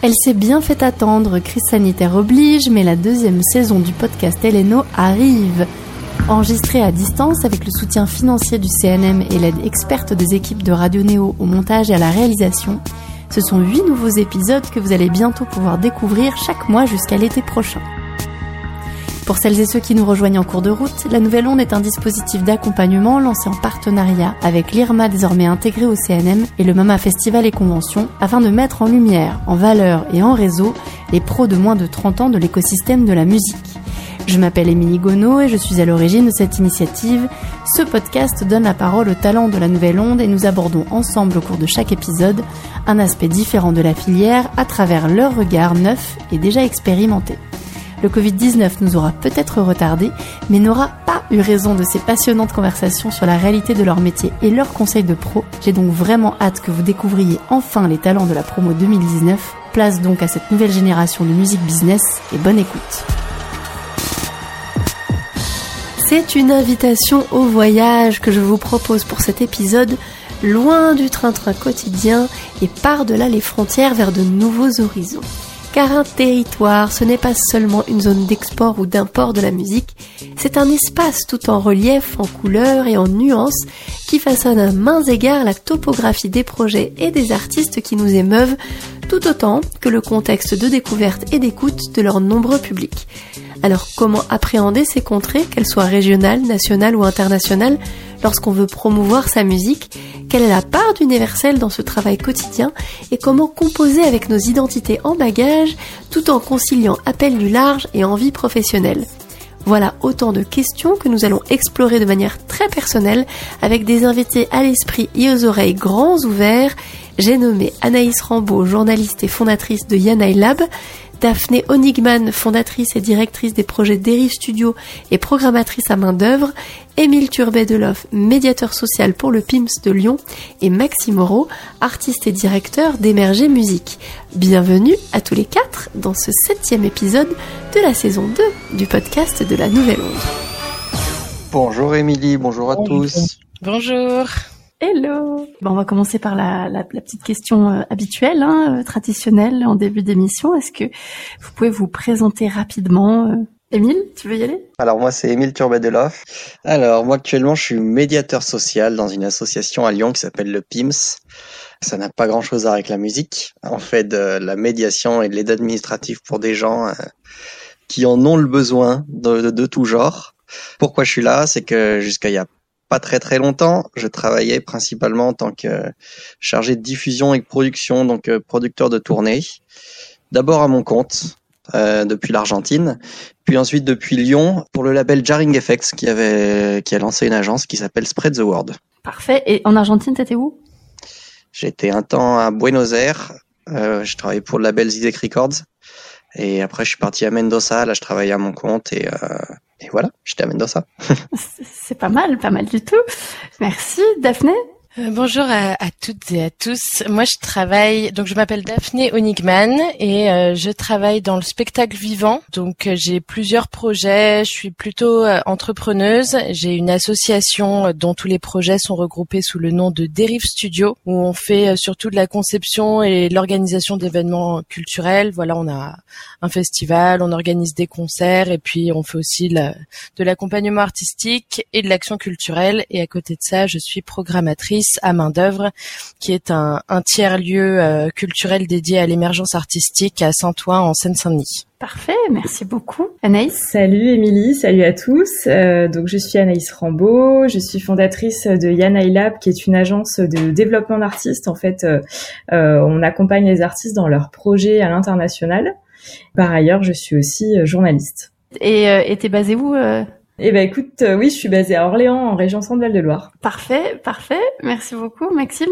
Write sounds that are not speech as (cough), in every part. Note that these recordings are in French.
Elle s'est bien fait attendre, crise sanitaire oblige, mais la deuxième saison du podcast Eleno arrive. Enregistrée à distance avec le soutien financier du CNM et l'aide experte des équipes de Radio Néo au montage et à la réalisation, ce sont huit nouveaux épisodes que vous allez bientôt pouvoir découvrir chaque mois jusqu'à l'été prochain. Pour celles et ceux qui nous rejoignent en cours de route, la Nouvelle Onde est un dispositif d'accompagnement lancé en partenariat avec l'IRMA désormais intégré au CNM et le MAMA Festival et Convention afin de mettre en lumière, en valeur et en réseau les pros de moins de 30 ans de l'écosystème de la musique. Je m'appelle Émilie Gonneau et je suis à l'origine de cette initiative. Ce podcast donne la parole aux talents de la Nouvelle Onde et nous abordons ensemble au cours de chaque épisode un aspect différent de la filière à travers leur regard neuf et déjà expérimenté. Le Covid-19 nous aura peut-être retardé, mais n'aura pas eu raison de ces passionnantes conversations sur la réalité de leur métier et leurs conseils de pro. J'ai donc vraiment hâte que vous découvriez enfin les talents de la promo 2019. Place donc à cette nouvelle génération de musique business et bonne écoute. C'est une invitation au voyage que je vous propose pour cet épisode, loin du train-train quotidien et par-delà les frontières vers de nouveaux horizons. Car un territoire, ce n'est pas seulement une zone d'export ou d'import de la musique, c'est un espace tout en relief, en couleurs et en nuances qui façonne à mains égards la topographie des projets et des artistes qui nous émeuvent, tout autant que le contexte de découverte et d'écoute de leurs nombreux publics. Alors comment appréhender ces contrées, qu'elles soient régionales, nationales ou internationales, lorsqu'on veut promouvoir sa musique? Quelle est la part d'universel dans ce travail quotidien? Et comment composer avec nos identités en bagage tout en conciliant appel du large et envie professionnelle? Voilà autant de questions que nous allons explorer de manière très personnelle avec des invités à l'esprit et aux oreilles grands ouverts. J'ai nommé Anaïs Rambaud, journaliste et fondatrice de Yanaï Lab, Daphné Onigman, fondatrice et directrice des projets Dérive Studio et programmatrice à main d'œuvre, Émile Turbet-Deloff, médiateur social pour le PIMS de Lyon, et Maxime Moreau, artiste et directeur d'Émerger Musique. Bienvenue à tous les quatre dans ce septième épisode de la saison 2 du podcast de la Nouvelle Onde. Bonjour Émilie, bonjour à tous. Bonjour. Hello bon, On va commencer par la, la, la petite question euh, habituelle, hein, euh, traditionnelle en début d'émission. Est-ce que vous pouvez vous présenter rapidement euh... Émile, tu veux y aller? Alors moi c'est Émile Turbedeloff. Alors moi actuellement je suis médiateur social dans une association à Lyon qui s'appelle le PIMS. Ça n'a pas grand chose à voir avec la musique. On fait de la médiation et de l'aide administrative pour des gens qui en ont le besoin de, de, de tout genre. Pourquoi je suis là? C'est que jusqu'à il y a pas très très longtemps, je travaillais principalement en tant que chargé de diffusion et de production, donc euh, producteur de tournée. D'abord à mon compte euh, depuis l'Argentine, puis ensuite depuis Lyon pour le label Jarring Effects qui avait qui a lancé une agence qui s'appelle Spread the Word. Parfait. Et en Argentine, t'étais où? J'étais un temps à Buenos Aires. Euh, je travaillais pour le label Zizek Records. Et après, je suis parti à Mendoza. Là, je travaillais à mon compte et, euh, et voilà, j'étais à Mendoza. (laughs) C'est pas mal, pas mal du tout. Merci, Daphné. Euh, bonjour à, toutes et à tous. Moi, je travaille, donc je m'appelle Daphné Onigman et euh, je travaille dans le spectacle vivant. Donc, euh, j'ai plusieurs projets. Je suis plutôt entrepreneuse. J'ai une association dont tous les projets sont regroupés sous le nom de Dérive Studio, où on fait surtout de la conception et l'organisation d'événements culturels. Voilà, on a un festival, on organise des concerts et puis on fait aussi de l'accompagnement artistique et de l'action culturelle. Et à côté de ça, je suis programmatrice à main d'œuvre, qui est un, un tiers-lieu euh, culturel dédié à l'émergence artistique à Saint-Ouen en Seine-Saint-Denis. Parfait, merci beaucoup. Anaïs? Salut Émilie, salut à tous. Euh, donc je suis Anaïs Rambaud, je suis fondatrice de Yanaï Lab, qui est une agence de développement d'artistes. En fait, euh, on accompagne les artistes dans leurs projets à l'international. Par ailleurs, je suis aussi journaliste. Et euh, t'es basée où eh ben écoute, euh, oui, je suis basée à Orléans, en région Centre-Val de Loire. Parfait, parfait. Merci beaucoup, Maxime.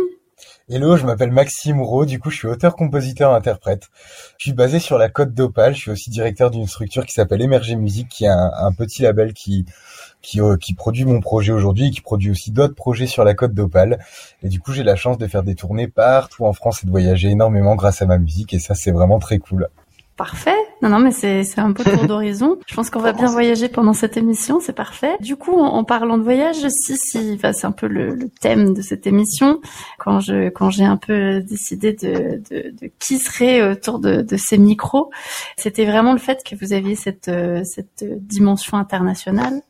Hello, je m'appelle Maxime Rowe, du coup je suis auteur, compositeur, interprète. Je suis basé sur la Côte d'Opale, je suis aussi directeur d'une structure qui s'appelle Émerger Musique, qui est un, un petit label qui qui, euh, qui produit mon projet aujourd'hui, qui produit aussi d'autres projets sur la Côte d'Opale. Et du coup j'ai la chance de faire des tournées partout en France et de voyager énormément grâce à ma musique, et ça c'est vraiment très cool. Parfait. Non, non, mais c'est c'est un peu tour (laughs) d'horizon. Je pense qu'on va bien voyager pendant cette émission. C'est parfait. Du coup, en, parlant de voyage, si, si, enfin, c'est un peu le, le, thème de cette émission. Quand je quand j'ai un peu décidé de, de, de qui serait autour de, de ces micros, c'était vraiment le fait que vous aviez cette cette dimension internationale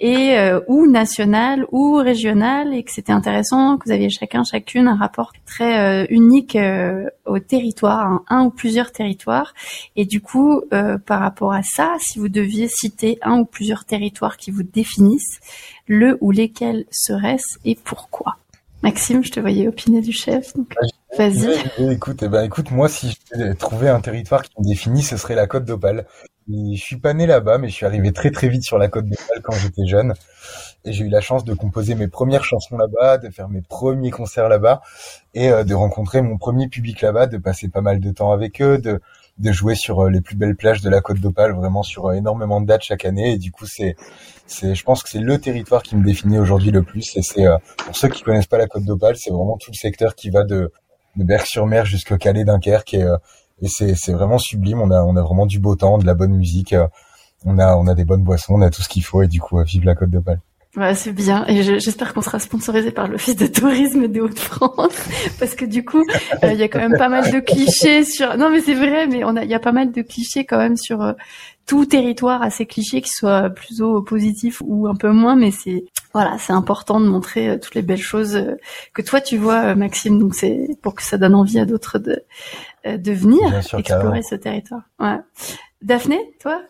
et euh, ou national ou régional et que c'était intéressant que vous aviez chacun chacune un rapport très euh, unique euh, au territoire, un, ou plusieurs territoires et du coup par rapport à ça, si vous deviez citer un ou plusieurs territoires qui vous définissent, le ou lesquels seraient-ce et pourquoi? Maxime, je te voyais opiner du chef, donc vas-y. Écoute, eh ben, écoute, moi, si je devais trouver un territoire qui me définit, ce serait la Côte d'Opale. Je suis pas né là-bas, mais je suis arrivé très très vite sur la côte d'Opale quand j'étais jeune. Et j'ai eu la chance de composer mes premières chansons là-bas, de faire mes premiers concerts là-bas, et euh, de rencontrer mon premier public là-bas, de passer pas mal de temps avec eux, de, de jouer sur euh, les plus belles plages de la côte d'Opale, vraiment sur euh, énormément de dates chaque année. Et du coup, c'est, c'est, je pense que c'est le territoire qui me définit aujourd'hui le plus. Et c'est pour ceux qui connaissent pas la côte d'Opale, c'est vraiment tout le secteur qui va de, de Berck-sur-Mer jusqu'au Calais Dunkerque. Et et c'est vraiment sublime. On a on a vraiment du beau temps, de la bonne musique, euh, on a on a des bonnes boissons, on a tout ce qu'il faut et du coup vive la Côte d'Opale. Ouais, c'est bien. Et j'espère qu'on sera sponsorisé par l'Office de tourisme des Hauts-de-France. (laughs) Parce que du coup, euh, il y a quand même pas mal de clichés sur... Non, mais c'est vrai, mais on a, il y a pas mal de clichés quand même sur euh, tout territoire assez cliché, qui soit plutôt positif ou un peu moins. Mais c'est, voilà, c'est important de montrer toutes les belles choses que toi tu vois, Maxime. Donc c'est pour que ça donne envie à d'autres de, euh, de venir explorer ce territoire. Ouais. Daphné, toi?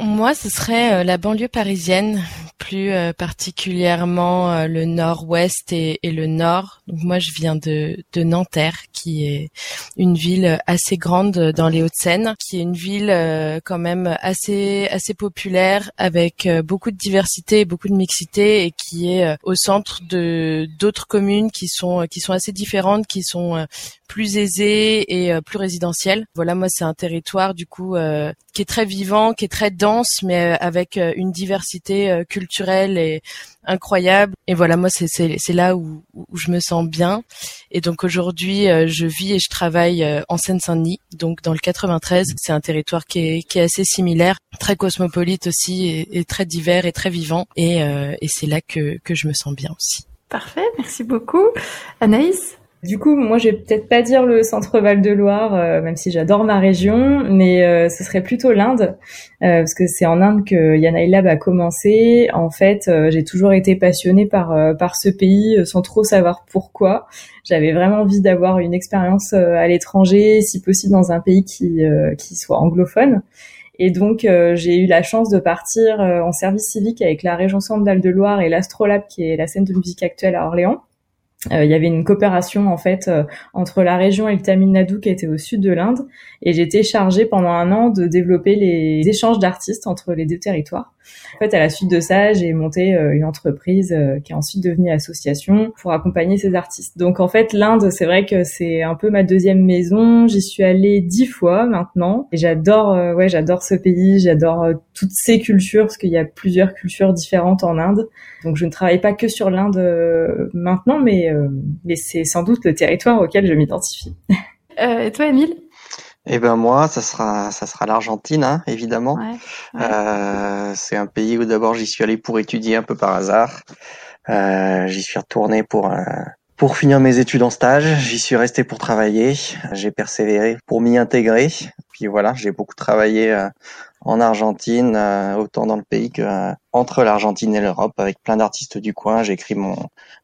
Moi, ce serait euh, la banlieue parisienne, plus euh, particulièrement euh, le nord-ouest et, le nord. Donc moi, je viens de, de Nanterre, qui est une ville assez grande dans les Hauts-de-Seine, qui est une ville quand même assez assez populaire, avec beaucoup de diversité, beaucoup de mixité, et qui est au centre de d'autres communes qui sont qui sont assez différentes, qui sont plus aisées et plus résidentielles. Voilà, moi, c'est un territoire du coup qui est très vivant, qui est très dense, mais avec une diversité culturelle culturelle incroyable. Et voilà, moi, c'est là où, je me sens bien. Et donc aujourd'hui, euh, je vis et je travaille euh, en Seine-Saint-Denis, donc dans le 93. C'est un territoire qui est, assez similaire, très cosmopolite aussi, et, très divers et très vivant. Et, euh, c'est là que je me sens bien aussi. Parfait, merci beaucoup. Anaïs? Du coup, moi, je vais peut-être pas dire le centre Val de Loire, euh, même si j'adore ma région, mais euh, ce serait plutôt l'Inde, euh, parce que c'est en Inde que Yanaï Lab a commencé. En fait, j'ai toujours été passionnée par par ce pays, sans trop savoir pourquoi. J'avais vraiment envie d'avoir une expérience à l'étranger, si possible dans un pays qui qui soit anglophone. Et donc, j'ai eu la chance de partir en service civique avec la Région Centre Val de Loire et l'Astrolabe, qui est la scène de musique actuelle à Orléans. Euh, il y avait une coopération en fait euh, entre la région et le Tamil Nadu qui était au sud de l'Inde et j'étais chargée pendant un an de développer les échanges d'artistes entre les deux territoires. En fait, à la suite de ça, j'ai monté euh, une entreprise qui est ensuite devenue association pour accompagner ces artistes. Donc en fait, l'Inde, c'est vrai que c'est un peu ma deuxième maison. J'y suis allée dix fois maintenant et j'adore, ouais, j'adore ce pays, j'adore toutes ces cultures parce qu'il y a plusieurs cultures différentes en Inde. Donc je ne travaille pas que sur l'Inde maintenant, mais euh, mais, c'est sans doute le territoire auquel je m'identifie. Euh, et toi, Émile? Eh ben moi, ça sera ça sera l'Argentine, hein, évidemment. Euh, c'est un pays où d'abord j'y suis allé pour étudier un peu par hasard. j'y suis retourné pour pour finir mes études en stage. J'y suis resté pour travailler. J'ai persévéré pour m'y intégrer. Puis voilà, j'ai beaucoup travaillé en Argentine, euh, autant dans le pays que euh, entre l'Argentine et l'Europe, avec plein d'artistes du coin. J'ai écrit mon,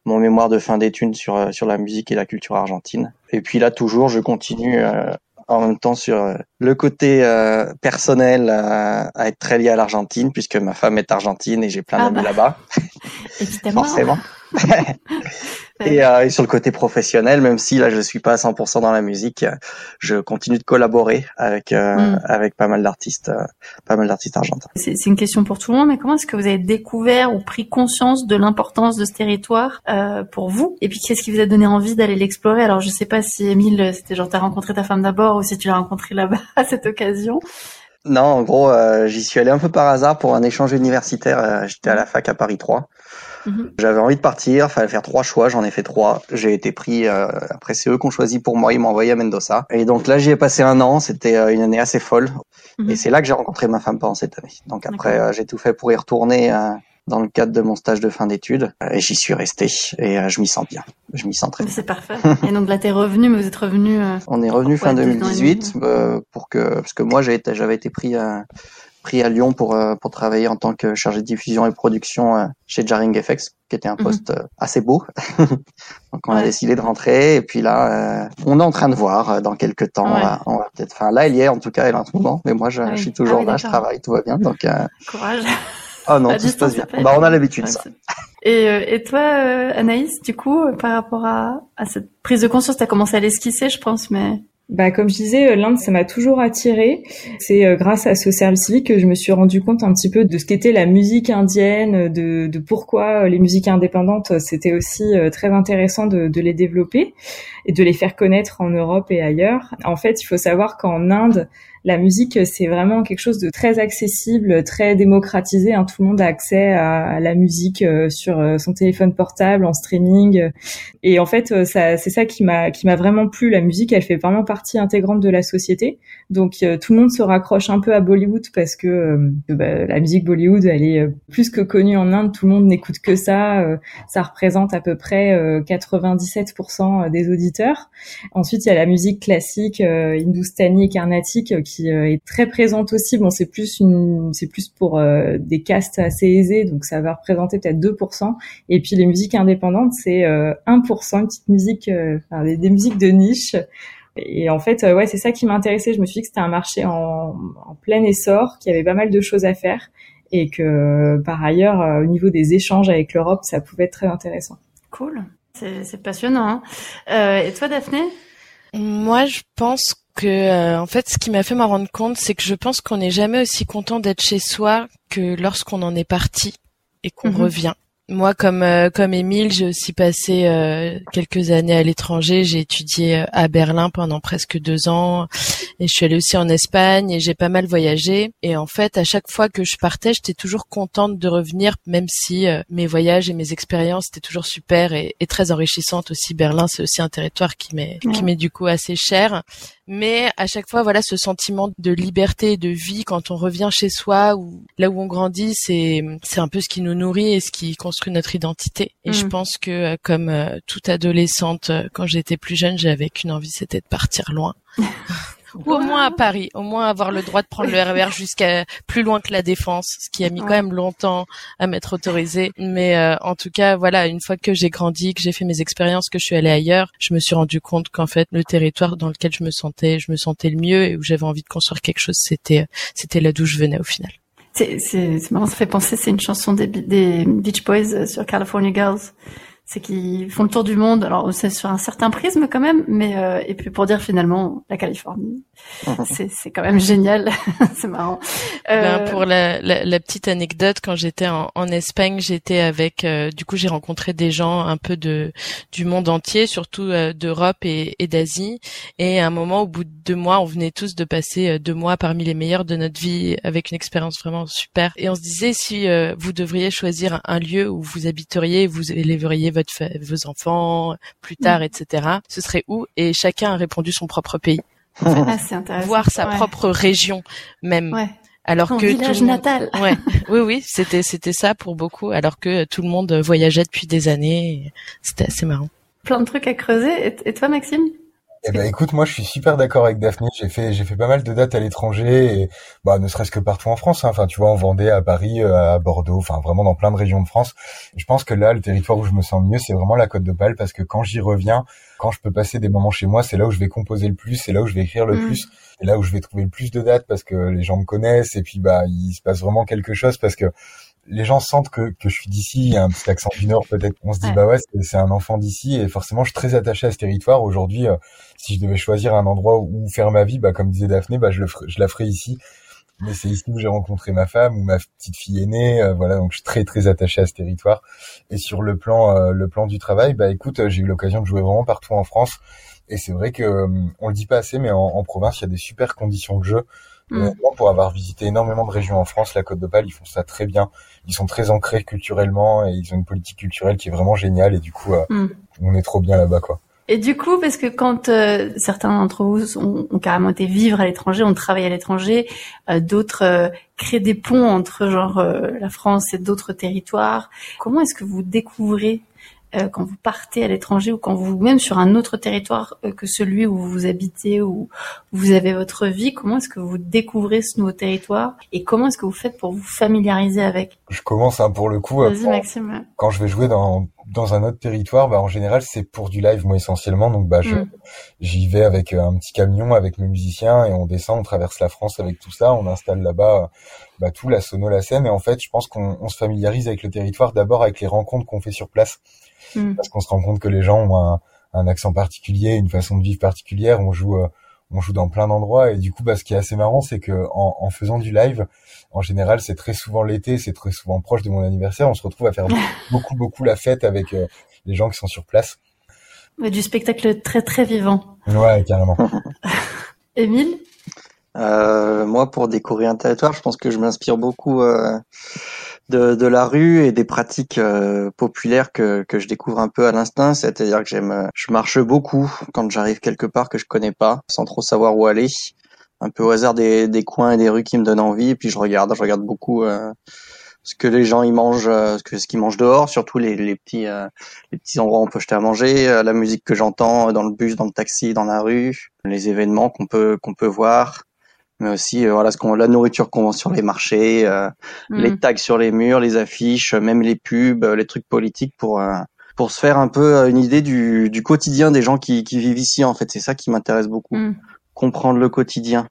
mon mémoire de fin d'études sur, euh, sur la musique et la culture argentine. Et puis là, toujours, je continue en même temps sur le côté personnel à être très lié à l'Argentine, puisque ma femme est argentine et j'ai plein ah d'amis bah. là-bas. (laughs) Évidemment. Forcément. Euh, et, sur le côté professionnel, même si là je suis pas à 100% dans la musique, je continue de collaborer avec euh, mm. avec pas mal d'artistes, euh, pas mal d'artistes argentins. C'est une question pour tout le monde, mais comment est-ce que vous avez découvert ou pris conscience de l'importance de ce territoire pour vous? Et puis qu'est-ce qui vous a donné envie d'aller l'explorer? Alors je sais pas si Émile, c'était genre t'as rencontré ta femme d'abord ou si tu l'as rencontré là-bas (laughs) à cette occasion. Non, en gros, j'y suis allé un peu par hasard pour un échange universitaire. J'étais à la fac à Paris 3. Mhm. J'avais envie de partir, fallait faire trois choix, j'en ai fait trois. J'ai été pris, euh, après c'est eux qui ont choisi pour moi, ils m'ont envoyé à Mendoza. Et donc là j'y ai passé un an, c'était euh, une année assez folle. Mhm. Et c'est là que j'ai rencontré ma femme pendant cette année. Donc après euh, j'ai tout fait pour y retourner dans le cadre de mon stage de fin d'études et j'y suis resté et je m'y sens bien. Je m'y sens très bien. C'est parfait. (laughs) et donc là t'es revenu, mais vous êtes revenu. On est revenu fin 2018 pour que parce que moi j'avais été, j'avais été pris pris à Lyon pour euh, pour travailler en tant que chargé de diffusion et production euh, chez Jarring FX, qui était un mhm. poste euh, assez beau. (laughs) Donc on a décidé de rentrer et puis là on est en train de voir dans quelques temps. On va, peut-être. Enfin là elle y est en tout cas elle est en ce moment, mais moi je, je suis toujours ah là, je travaille, tout va bien. Donc courage. Oh non, (laughs) tout se passe bien. Bah, on a l'habitude ça. Et, et toi, Anaïs, du coup, par rapport à, à cette prise de conscience, tu as commencé à l'esquisser, je pense, mais bah, comme je disais, euh, l'Inde, ça m'a toujours attiré. C'est euh, grâce à ce service civique que je me suis rendu compte un petit peu de ce qu'était la musique indienne, de, pourquoi euh, les musiques indépendantes, c'était aussi très intéressant de, les développer et de les faire connaître en Europe et ailleurs. En fait, il faut savoir qu'en Inde, la musique, c'est vraiment quelque chose de très accessible, très démocratisé. Hein. Tout le monde a accès à, la musique euh, sur euh, son téléphone portable, en streaming. Et en fait, euh, c'est ça qui m'a qui m'a vraiment plu. La musique, elle fait vraiment partie intégrante de la société. Donc tout le monde se raccroche un peu à Bollywood parce que bah, la musique Bollywood, elle est plus que connue en Inde. Tout le monde n'écoute que ça. ça représente à peu près 97% des auditeurs. Ensuite, il y a la musique classique hindustani et carnatique qui qui euh, est très présente aussi. Bon, c'est plus une, c'est plus pour euh, des castes assez aisés, donc ça va représenter peut-être 2%. Et puis les musiques indépendantes, c'est 1%, euh, une petite musique, enfin, des, musiques de niche. Et en fait, ouais, c'est ça qui m'intéressait. Je me suis dit que c'était un marché en, en plein essor, qu'il y avait pas mal de choses à faire, et que par ailleurs, au niveau des échanges avec l'Europe, ça pouvait être très intéressant. Cool, c'est passionnant. Hein. et toi, Daphné? Moi, je pense que euh, en fait ce qui m'a fait m'en rendre compte c'est que je pense qu'on n'est jamais aussi content d'être chez soi que lorsqu'on en est parti et qu'on mhm. revient. Moi, comme euh, comme Émile, j'ai aussi passé euh, quelques années à l'étranger. J'ai étudié euh, à Berlin pendant presque deux ans, et je suis allée aussi en Espagne et j'ai pas mal voyagé. Et en fait, à chaque fois que je partais, j'étais toujours contente de revenir, même si mes voyages et mes expériences étaient toujours super et, et très enrichissantes aussi. Berlin, c'est aussi un territoire qui m'est qui m'est du coup assez cher. Mais à chaque fois, voilà, ce sentiment de liberté et de vie quand on revient chez soi ou là où on grandit, c'est c'est un peu ce qui nous nourrit et ce qui construit notre identité. Et je mm. pense que euh, comme euh, toute adolescente, euh, quand j'étais plus jeune, j'avais qu'une envie, c'était de partir loin. (laughs) Ou au moins à Paris, au moins avoir le droit de prendre le RER (laughs) jusqu'à plus loin que la Défense, ce qui a mis quand même longtemps à m'être autorisé. Mais en tout cas, voilà, une fois que j'ai grandi, que j'ai fait mes expériences, que je suis allée ailleurs, je me suis rendu compte qu'en fait, le territoire dans lequel je me sentais, je me sentais le mieux et où j'avais envie de construire quelque chose, c'était c'était là d'où je venais au final. C'est marrant, ça fait penser, c'est une chanson des, des Beach Boys euh, sur California Girls c'est qu'ils font le tour du monde. Alors c'est sur un certain prisme quand même, mais euh, et puis pour dire finalement la Californie, c'est c'est quand même génial, (laughs) c'est marrant. Ben, euh... pour la, la, la, petite anecdote, quand j'étais en, en, Espagne, j'étais avec, euh, du coup j'ai rencontré des gens un peu de du monde entier, surtout euh, d'Europe et, et d'Asie. Et à un moment, au bout de deux mois, on venait tous de passer deux mois parmi les meilleurs de notre vie, avec une expérience vraiment super. Et on se disait si vous devriez choisir un lieu où vous habiteriez, vous élèveriez votre vos enfants plus tard, mm. etc. Ce serait où? Et chacun a répondu son propre pays. Ah, Voir sa propre région même. Ouais. Alors que village natal. Ouais. (laughs) Oui, oui, c'était c'était ça pour beaucoup. Alors que tout le monde voyageait depuis des années. C'était assez marrant. Plein de trucs à creuser. Et toi, Maxime? Eh ben écoute, moi je suis super d'accord avec Daphné. J'ai fait j'ai fait pas mal de dates à l'étranger et bah ne serait-ce que partout en France. Hein. Enfin tu vois en Vendée, à Paris, euh, à Bordeaux, enfin vraiment dans plein de régions de France. je pense que là le territoire où je me sens le mieux c'est vraiment la Côte d'Opale parce que quand j'y reviens, quand je peux passer des moments chez moi, c'est là où je vais composer le plus, c'est là où je vais écrire le mmh. plus, c'est là où je vais trouver le plus de dates parce que les gens me connaissent et puis bah il se passe vraiment quelque chose parce que les gens sentent que, que je suis d'ici, il y a un petit accent du Nord peut-être. On se dit, bah ouais, c'est un enfant d'ici et forcément, je suis très attaché à ce territoire. Aujourd'hui, euh, si je devais choisir un endroit où faire ma vie, bah comme disait Daphné, bah je, le je la ferais ici. Mais c'est ici où j'ai rencontré ma femme, où ma petite fille est née. Euh, voilà, donc je suis très très attaché à ce territoire. Et sur le plan euh, le plan du travail, bah écoute, j'ai eu l'occasion de jouer vraiment partout en France. Et c'est vrai que euh, on le dit pas assez, mais en, province, il y a des super conditions de jeu. Mm. pour avoir visité énormément de régions en France, la Côte d'Opale, ils font ça très bien. Ils sont très ancrés culturellement et ils ont une politique culturelle qui est vraiment géniale. Et du coup, euh, mm. on est trop bien là-bas, quoi. Et du coup, parce que quand euh, certains d'entre vous ont, ont, carrément été vivre à l'étranger, ont travaillé à l'étranger, euh, d'autres euh, créent des ponts entre genre la France et d'autres territoires. Comment est-ce que vous découvrez quand vous partez à l'étranger ou quand vous même sur un autre territoire que celui où vous habitez ou où vous avez votre vie, comment est-ce que vous découvrez ce nouveau territoire et comment est-ce que vous faites pour vous familiariser avec? Je commence hein, pour le coup. Maxime. Quand je vais jouer dans dans un autre territoire, bah, en général, c'est pour du live, moi, essentiellement. Donc, bah, je, mm. j'y vais avec euh, un petit camion, avec mes musiciens, et on descend, on traverse la France avec tout ça, on installe là-bas, bah, tout, la sono, la scène, et en fait, je pense qu'on on se familiarise avec le territoire d'abord avec les rencontres qu'on fait sur place. Mm. Parce qu'on se rend compte que les gens ont un, un, accent particulier, une façon de vivre particulière, on joue, euh, on joue dans plein d'endroits, et du coup, bah, ce qui est assez marrant, c'est que en, en faisant du live, en général, c'est très souvent l'été, c'est très souvent proche de mon anniversaire. On se retrouve à faire (laughs) beaucoup, beaucoup la fête avec euh, les gens qui sont sur place. du spectacle très, très vivant. Ouais, carrément. (laughs) Émile? Euh, Moi, pour découvrir un territoire, je pense que je m'inspire beaucoup euh, de, de, la rue et des pratiques euh, populaires que, que je découvre un peu à l'instinct. C'est-à-dire que j'aime, je marche beaucoup quand j'arrive quelque part que je connais pas, sans trop savoir où aller un peu au hasard des, des coins et des rues qui me donnent envie. Et puis je regarde, je regarde beaucoup euh, ce que les gens ils mangent, euh, ce que ce qu'ils mangent dehors, surtout les, les petits euh, les petits endroits où on peut acheter à manger, la musique que j'entends dans le bus, dans le taxi, dans la rue, les événements qu'on peut qu'on peut voir, mais aussi voilà ce qu'on la nourriture qu'on vend sur les marchés, mm. les tags sur les murs, les affiches, même les pubs, les trucs politiques pour pour se faire un peu une idée du, du quotidien des gens qui, qui vivent ici en fait. C'est ça qui m'intéresse beaucoup. Mm. comprendre le quotidien.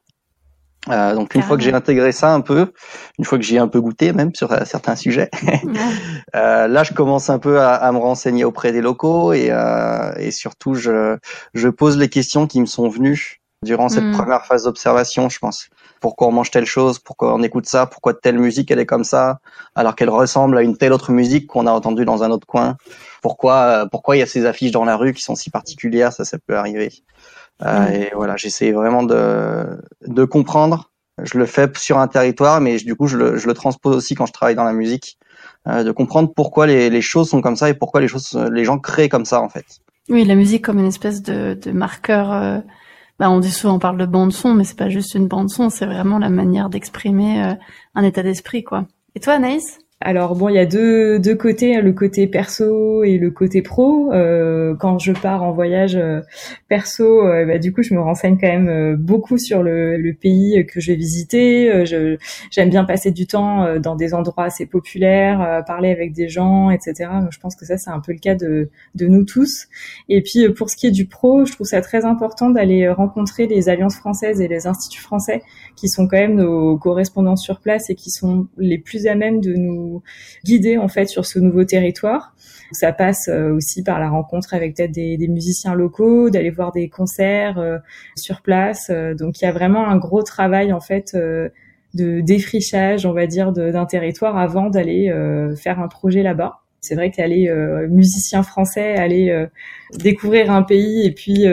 Euh, donc une fois que j'ai intégré ça un peu, une fois que j'ai un peu goûté même sur euh, certains sujets, (laughs) euh, là je commence un peu à, à, me renseigner auprès des locaux et, euh, et surtout je, je pose les questions qui me sont venues durant cette hmm. première phase d'observation, je pense. Pourquoi on mange telle chose, pourquoi on écoute ça, pourquoi telle musique elle est comme ça, alors qu'elle ressemble à une telle autre musique qu'on a entendue dans un autre coin. Pourquoi euh, pourquoi il y a ces affiches dans la rue qui sont si particulières, ça ça peut arriver. Euh, mm. Et voilà, j'essaie vraiment de, de comprendre. Je le fais sur un territoire, mais du coup, je le, je le transpose aussi quand je travaille dans la musique, euh, de comprendre pourquoi les, les choses sont comme ça et pourquoi les choses, les gens créent comme ça en fait. Oui, la musique comme une espèce de, de marqueur. Euh, bah, on dit souvent on parle de bande son, mais c'est pas juste une bande son, c'est vraiment la manière d'exprimer euh, un état d'esprit, quoi. Et toi, Anaïs? Alors bon, il y a deux, deux côtés, hein, le côté perso et le côté pro. Euh, quand je pars en voyage euh, perso, euh, bah, du coup, je me renseigne quand même beaucoup sur le, le, pays que je vais visiter. Je, j'aime bien passer du temps dans des endroits assez populaires, parler avec des gens, etc. Donc, je pense que ça, c'est un peu le cas de, de nous tous. Et puis, pour ce qui est du pro, je trouve ça très important d'aller rencontrer les alliances françaises et les instituts français qui sont quand même nos correspondants sur place et qui sont les plus à même de nous guider en fait sur ce nouveau territoire. Ça passe euh, aussi par la rencontre avec peut-être des, musiciens locaux, d'aller voir des concerts euh, sur place. Euh, donc il y a vraiment un gros travail en fait de défrichage, on va dire, d'un territoire avant d'aller faire un projet là-bas. C'est vrai qu'aller musicien français, aller découvrir un pays et puis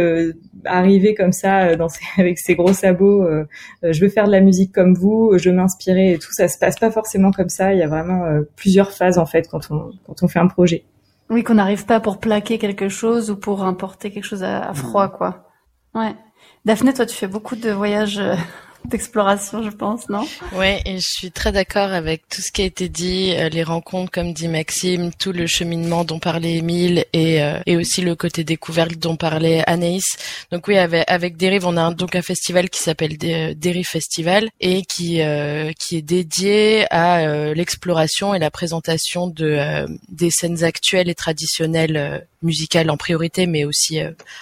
arriver comme ça euh, (laughs) avec ses gros sabots, euh, euh, je veux faire de la musique comme vous, je veux m'inspirer et tout, ça se passe pas forcément comme ça. Il y a vraiment plusieurs phases en fait quand on quand on fait un projet. Oui, qu'on n'arrive pas pour plaquer quelque chose ou pour importer quelque chose à, à froid, quoi. Ouais. Daphné, toi, tu fais beaucoup de voyages d'exploration, je pense, non? Ouais, et je suis très d'accord avec tout ce qui a été dit, euh, les rencontres, comme dit Maxime, tout le cheminement dont parlait Émile et, euh, et aussi le côté découverte dont parlait Anaïs. Donc oui, avec, avec Dérive, on a un, donc un festival qui s'appelle Dérive Festival et qui euh, qui est dédié à l'exploration et la présentation de des scènes actuelles et traditionnelles musicales en priorité, mais aussi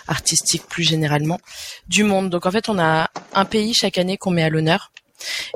artistiques plus généralement du monde. Donc en fait, on a un pays chaque année qu'on met à l'honneur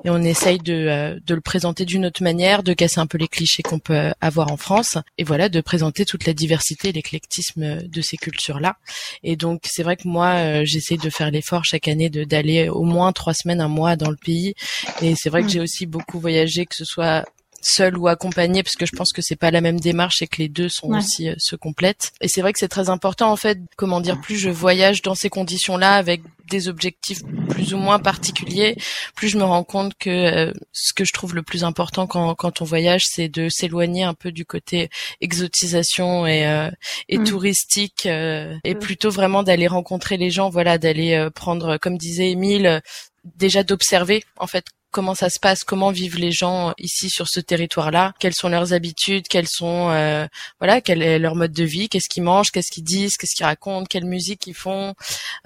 et on essaye de, euh, de le présenter d'une autre manière, de casser un peu les clichés qu'on peut avoir en France, et voilà, de présenter toute la diversité et l'éclectisme de ces cultures-là. Et donc, c'est vrai que moi, euh, j'essaye de faire l'effort chaque année de d'aller au moins trois semaines, un mois dans le pays. Et c'est vrai que j'ai aussi beaucoup voyagé, que ce soit seul ou accompagné parce que je pense que c'est pas la même démarche et que les deux sont aussi se complètent. Et c'est vrai que c'est très important en fait. Comment dire Plus je voyage dans ces conditions-là avec des objectifs plus ou moins particuliers, plus je me rends compte que euh, ce que je trouve le plus important quand, quand on voyage, c'est de s'éloigner un peu du côté exotisation et, euh, et mmh. touristique, euh, et mmh. plutôt vraiment d'aller rencontrer les gens, voilà, d'aller prendre, comme disait Émile, déjà d'observer en fait comment ça se passe, comment vivent les gens ici sur ce territoire-là, quelles sont leurs habitudes, quels sont euh, voilà, quel est leur mode de vie, qu'est-ce qu'ils mangent, qu'est-ce qu'ils disent, qu'est-ce qu'ils racontent, quelle musique ils font,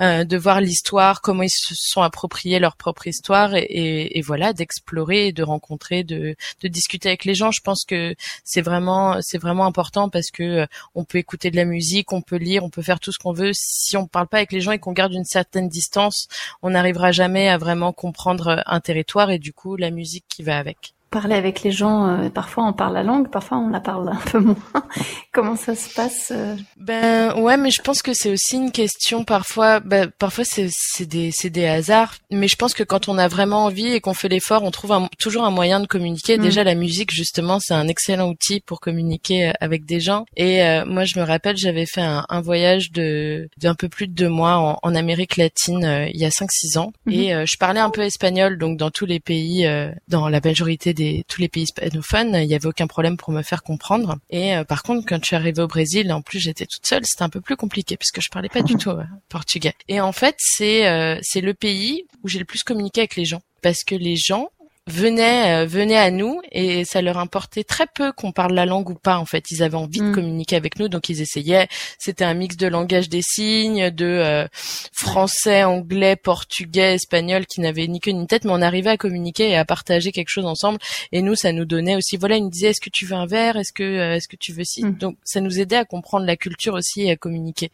euh, de voir l'histoire, comment ils se sont appropriés leur propre histoire et, voilà, d'explorer, de rencontrer, de, discuter avec les gens. Je pense que c'est vraiment c'est vraiment important parce que euh, on peut écouter de la musique, on peut lire, on peut faire tout ce qu'on veut. Si on parle pas avec les gens et qu'on garde une certaine distance, on n'arrivera jamais à vraiment comprendre un territoire du coup la musique qui va avec parler avec les gens, euh, parfois on parle la langue, parfois on la parle un peu moins. (laughs) Comment ça se passe euh Ben ouais, mais je pense que c'est aussi une question parfois. Ben, parfois c'est c'est des c'est des hasards, mais je pense que quand on a vraiment envie et qu'on fait l'effort, on trouve toujours un moyen de communiquer. Mm. Déjà la musique justement, c'est un excellent outil pour communiquer euh, avec des gens. Et moi je me rappelle, j'avais fait un, un voyage de d'un peu plus de deux mois en, en Amérique latine il y a cinq six ans, mm-hmm. et je parlais un peu espagnol, donc dans tous les pays, dans la majorité des tous les pays hispanophones, il y avait aucun problème pour me faire comprendre. Et euh, par contre, quand je suis arrivée au Brésil, en plus j'étais toute seule, c'était un peu plus compliqué parce que je parlais pas du (laughs) tout euh, portugais. Et en fait, c'est euh, c'est le pays où j'ai le plus communiqué avec les gens parce que les gens venaient euh, venaient à nous et ça leur importait très peu qu'on parle la langue ou pas en fait. Ils avaient envie de mm. communiquer avec nous donc ils essayaient. C'était un mix de langage des signes de euh, français anglais portugais espagnol qui n'avait ni queue ni tête mais on arrivait à communiquer et à partager quelque chose ensemble. Et nous ça nous donnait aussi voilà ils nous disaient est-ce que tu veux un verre? Est-ce que euh, est-ce que tu veux ci? Mm. donc ça nous aidait à comprendre la culture aussi et à communiquer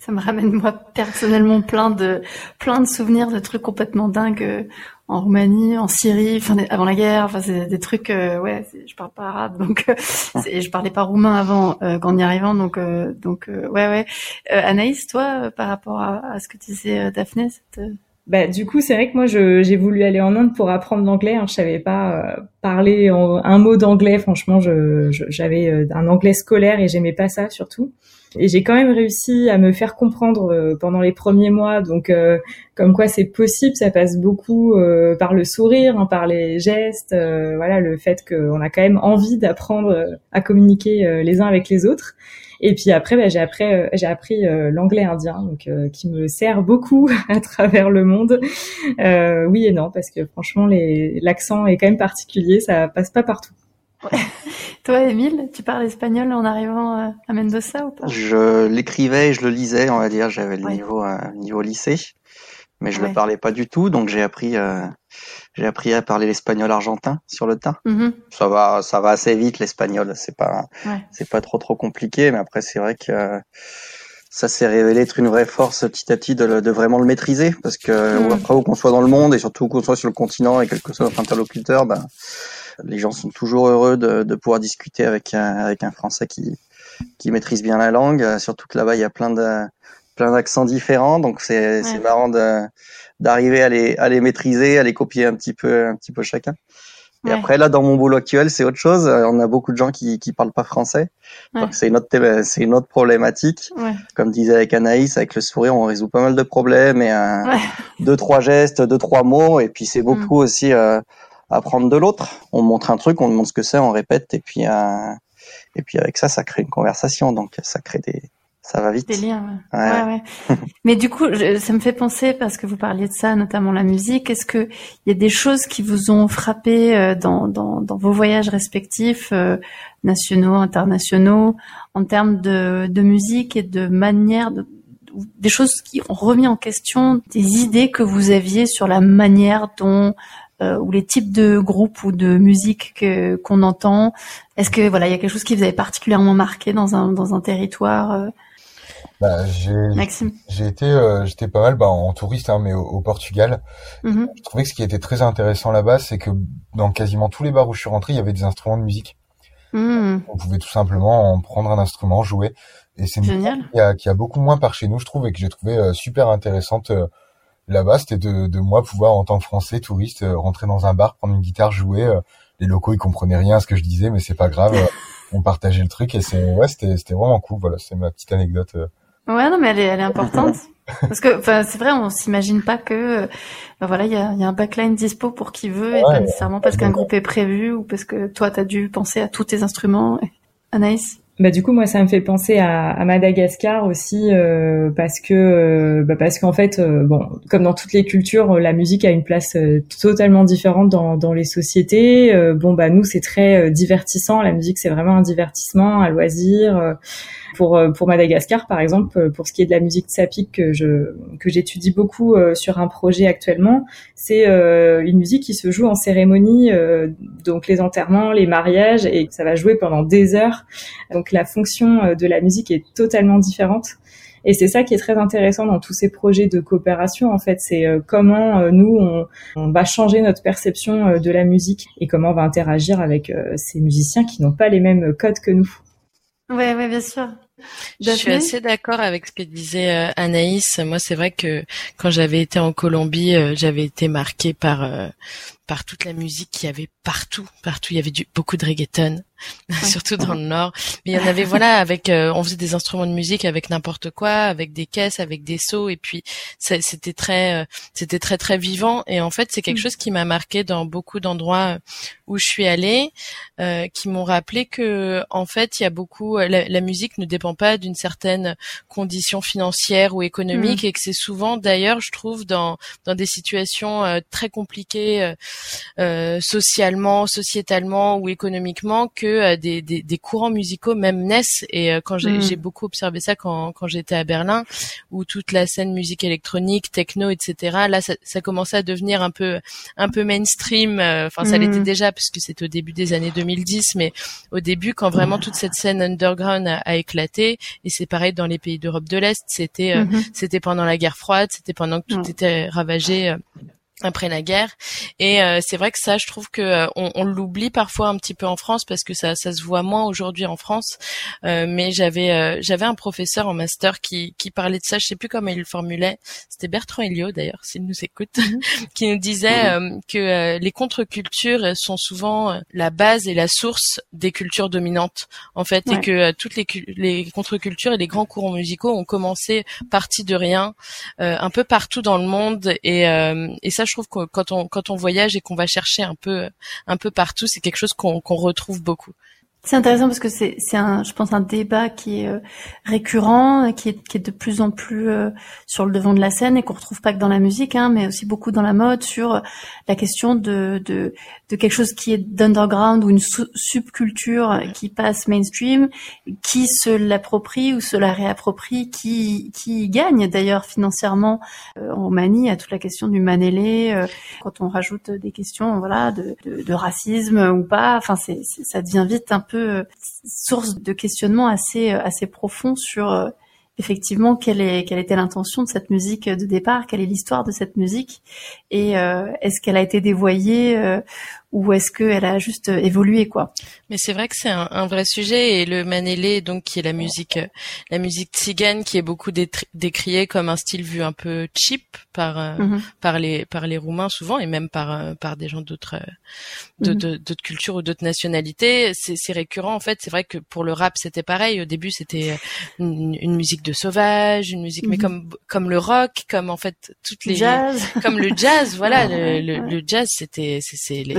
ça me ramène moi personnellement plein de plein de souvenirs de trucs complètement dingues en Roumanie, en Syrie, enfin avant la guerre, enfin c'est des trucs, euh, ouais, je parle pas arabe, donc euh, je parlais pas roumain avant euh, qu'en y arrivant, donc euh, donc ouais ouais. Anaïs, toi, par rapport à, à, ce que tu disais, Daphné, cette bah, du coup, c'est vrai que moi, j'ai voulu aller en Inde pour apprendre l'anglais. Hein. Je savais pas parler un mot d'anglais. Franchement, j'avais un anglais scolaire et j'aimais pas ça surtout. Et j'ai quand même réussi à me faire comprendre euh, pendant les premiers mois. Donc, euh, comme quoi c'est possible, ça passe beaucoup euh, par le sourire, hein, par les gestes. voilà, le fait qu'on a quand même envie d'apprendre à communiquer les uns avec les autres. Et puis après, bah, j'ai appris, j'ai appris l'anglais indien, donc qui me sert beaucoup (laughs) à travers le monde. oui et non, parce que franchement, l'accent est quand même particulier, ça passe pas partout. (laughs) Toi, Émile, tu parles espagnol en arrivant euh, à Mendoza ou pas? Je l'écrivais et je le lisais, on va dire. J'avais le niveau euh, niveau lycée, mais je ne le parlais pas du tout. Donc j'ai appris euh, j'ai appris à parler l'espagnol argentin sur le tas. Mm-hmm. Ça va ça va assez vite l'espagnol. C'est pas c'est pas trop trop compliqué, mais après c'est vrai que ça s'est révélé être une vraie force petit à petit de, de vraiment le maîtriser parce que mm. après où qu'on soit dans le monde et surtout qu'on soit sur le continent et quel que soit notre interlocuteur, ben les gens sont toujours heureux de, de pouvoir discuter avec un, avec un Français qui, qui maîtrise bien la langue. Surtout que là-bas, il y a plein de plein d'accents différents, donc c'est c'est marrant d'arriver à les à les maîtriser, à les copier un petit peu un petit peu chacun. Et après là, dans mon boulot actuel, c'est autre chose. On a beaucoup de gens qui qui parlent pas français, donc c'est une autre c'est une autre problématique. Comme disait avec Anaïs, avec le sourire, on résout pas mal de problèmes et deux trois gestes, deux trois mots, et puis c'est beaucoup mm. aussi euh, apprendre de l'autre. On montre un truc, on demande ce que c'est, on répète, et puis euh, et puis avec ça, ça crée une conversation, donc ça crée des ça va vite. Des liens. Ouais. Ouais. Ouais, (laughs) Mais du coup, ça me fait penser parce que vous parliez de ça, notamment la musique. Est-ce que il y a des choses qui vous ont frappé euh, dans, dans, dans vos voyages respectifs, euh, nationaux, internationaux, en termes de, de musique et de manière de des choses qui ont remis en question des idées que vous aviez sur la manière dont euh, ou les types de groupes ou de musique que qu'on entend Est-ce que voilà, il y a quelque chose qui vous avait particulièrement marqué dans un dans un territoire euh? bah, j'ai, Maxime. J'ai été, euh, j'étais pas mal bah, en touriste, hein, mais au, Portugal. Mm-hmm. Je trouvais que ce qui était très intéressant là-bas, c'est que dans quasiment tous les bars où je suis rentré, il y avait des instruments de musique. Mm. On pouvait tout simplement prendre un instrument, jouer. Et c'est une qui a, qui a beaucoup moins par chez nous, je trouve, et que j'ai trouvé super intéressante là-bas, c'était de, de moi pouvoir en tant que Français touriste rentrer dans un bar, prendre une guitare, jouer. les locaux ils comprenaient rien à ce que je disais, mais c'est pas grave. (laughs) on partageait le truc et c'est ouais, c'était c'était vraiment cool. Voilà, c'est ma petite anecdote. Ouais, non, mais elle est, elle est importante. (laughs) Parce que, enfin, c'est vrai, on s'imagine pas que, ben voilà, il y a, y a, un backline dispo pour qui veut, et pas nécessairement parce qu'un groupe est prévu ou parce que toi, t'as dû penser à tous tes instruments. (laughs) Anaïs? Bah du coup moi ça me fait penser à, à Madagascar aussi euh, parce que euh, bah, parce qu'en fait euh, bon comme dans toutes les cultures la musique a une place totalement différente dans, dans les sociétés. Bon bah nous c'est très divertissant. La musique c'est vraiment un divertissement un loisir pour pour Madagascar par exemple pour ce qui est de la musique sapique que que j'étudie beaucoup sur un projet actuellement c'est une musique qui se joue en cérémonie donc les enterrements les mariages et ça va jouer pendant des heures donc la fonction euh, de la musique est totalement différente. Et c'est ça qui est très intéressant dans tous ces projets de coopération, en fait, c'est euh, comment euh, nous, on, va changer notre perception de la musique et comment on va interagir avec ces musiciens qui n'ont pas les mêmes codes que nous. Ouais, ouais, bien sûr. Je suis assez d'accord avec ce que disait Anaïs. Moi, c'est vrai que quand j'avais été en Colombie, j'avais été marquée par par toute la musique qu'il y avait partout, partout. Il y avait du, beaucoup de reggaeton, (laughs) surtout dans le (laughs) nord. Mais il y en avait, voilà, avec, euh, on faisait des instruments de musique avec n'importe quoi, avec des caisses, avec des seaux, et puis c'était très, euh, c'était très très vivant. Et en fait, c'est quelque mm. chose qui m'a marqué dans beaucoup d'endroits où je suis allée, euh, qui m'ont rappelé que, en fait, il y a beaucoup, la, la musique ne dépend pas d'une certaine condition financière ou économique, mm. et que c'est souvent, d'ailleurs, je trouve, dans dans des situations très compliquées euh, socialement, sociétalement ou économiquement que euh, des, des, des, courants musicaux même naissent. Et euh, quand mm. j'ai beaucoup observé ça quand, quand j'étais à Berlin, où toute la scène musique électronique, techno, etc. Là, ça, ça commençait à devenir un peu un peu mainstream. Enfin, ça l'était mm. déjà puisque c'était au début des années 2010, mais au début, quand vraiment toute cette scène underground a, éclaté, et c'est pareil dans les pays d'Europe de l'Est, c'était mm-hmm. c'était pendant la guerre froide, c'était pendant que tout était ravagé après la guerre. Et euh, c'est vrai que ça je trouve que euh, on, on l'oublie parfois un petit peu en France parce que ça ça se voit moins aujourd'hui en France. Euh, mais j'avais j'avais un professeur en master qui qui parlait de ça. Je sais plus comment il le formulait. C'était Bertrand Elio d'ailleurs s'il nous écoute mhm. (laughs) qui nous disait que les contre-cultures sont souvent la base et la source des cultures dominantes en fait. Et que toutes les les contre-cultures et les grands courants musicaux ont commencé partis de rien un peu partout dans le monde. Et et ça je trouve que quand on voyage et qu'on va chercher un peu un peu partout, c'est quelque chose qu'on retrouve beaucoup. C'est intéressant parce que c'est, c'est un, je pense, un débat qui est euh, récurrent, qui est, qui est de plus en plus euh, sur le devant de la scène et qu'on retrouve pas que dans la musique, hein, mais aussi beaucoup dans la mode sur la question de, de, de quelque chose qui est d'underground ou une subculture qui passe mainstream, qui se l'approprie ou se la réapproprie, qui, qui gagne d'ailleurs financièrement. Euh, on manie à toute la question du manélé, quand on rajoute des questions, voilà, de, de, de racisme ou pas. Enfin, c'est, ça devient vite un peu euh, source de questionnement assez euh, assez profond sur euh, effectivement quelle est quelle était l'intention de cette musique de départ, quelle est l'histoire de cette musique et est-ce qu'elle a été dévoyée ou est-ce qu'elle a juste euh, évolué quoi? Mais c'est vrai que c'est un, un, vrai sujet et le manélé donc qui est la musique euh, la musique tzigane qui est beaucoup décriée comme un style vu un peu cheap par euh, mhm. par les par les roumains souvent et même par par des gens d'autres mhm. d'autres cultures ou d'autres nationalités c'est récurrent en fait c'est vrai que pour le rap c'était pareil au début c'était une, une, musique de sauvage une musique mais mhm. comme comme le rock comme en fait toutes les jazz. comme le jazz voilà (laughs) le, le, jazz c'était c'est les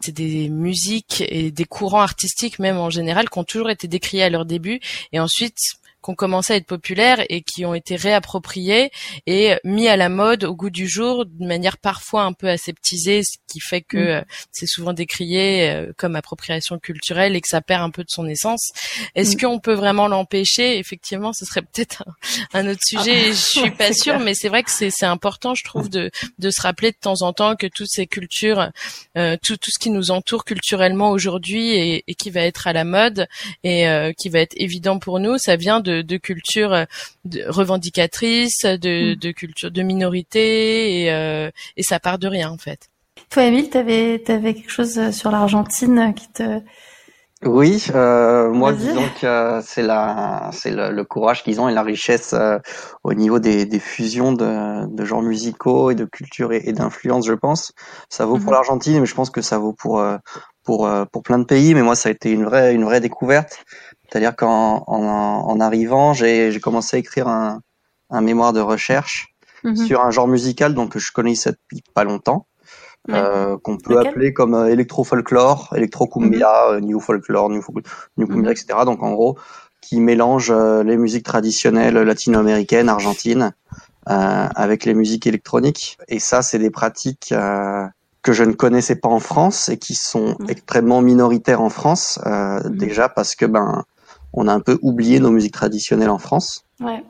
c'est des musiques et des courants artistiques même en général qui ont toujours été décriés à leur début et ensuite qui ont commencé à être populaires et qui ont été réappropriés et mis à la mode au goût du jour de manière parfois un peu aseptisée, ce qui fait que mm. euh, c'est souvent décrié euh, comme appropriation culturelle et que ça perd un peu de son essence. Est-ce mm. qu'on peut vraiment l'empêcher? Effectivement, ce serait (laughs) peut-être un, autre sujet. Ah, je suis (laughs) pas sûre, mais c'est vrai que c'est important, je trouve, de, de se rappeler de temps en temps que toutes ces cultures, euh, tout, tout ce qui nous entoure culturellement aujourd'hui et, et, qui va être à la mode et qui va être évident pour nous, ça vient de de, culture euh, revendicatrice, de, mm. de culture de minorité, et, euh, et ça part de rien en fait. Toi, Emile, t'avais avais quelque chose sur l'Argentine qui te Oui, euh, moi disons que c'est la, c'est le, le, courage qu'ils ont et la richesse euh, au niveau des, des fusions de, de, genres musicaux et de culture et, d'influence, je pense. Ça vaut pour mhm. l'Argentine, mais je pense que ça vaut pour euh, pour euh, pour plein de pays. Mais moi, ça a été une vraie une vraie découverte. C'est-à-dire qu'en en, en, arrivant, j'ai j'ai commencé à écrire un, un mémoire de recherche mhm. sur un genre musical donc je connaissais depuis pas longtemps euh, qu'on peut appeler comme euh, électro-folklore, électro-cumbia, mhm. euh, new folklore, new, new cumbia, mhm. etc. Donc en gros, qui mélange les musiques traditionnelles latino-américaines, argentines, avec les musiques électroniques. Et ça, c'est des pratiques que je ne connaissais pas en France et qui sont mhm. extrêmement minoritaires en France, déjà parce que ben on a un peu oublié nos musiques traditionnelles en France. Ouais.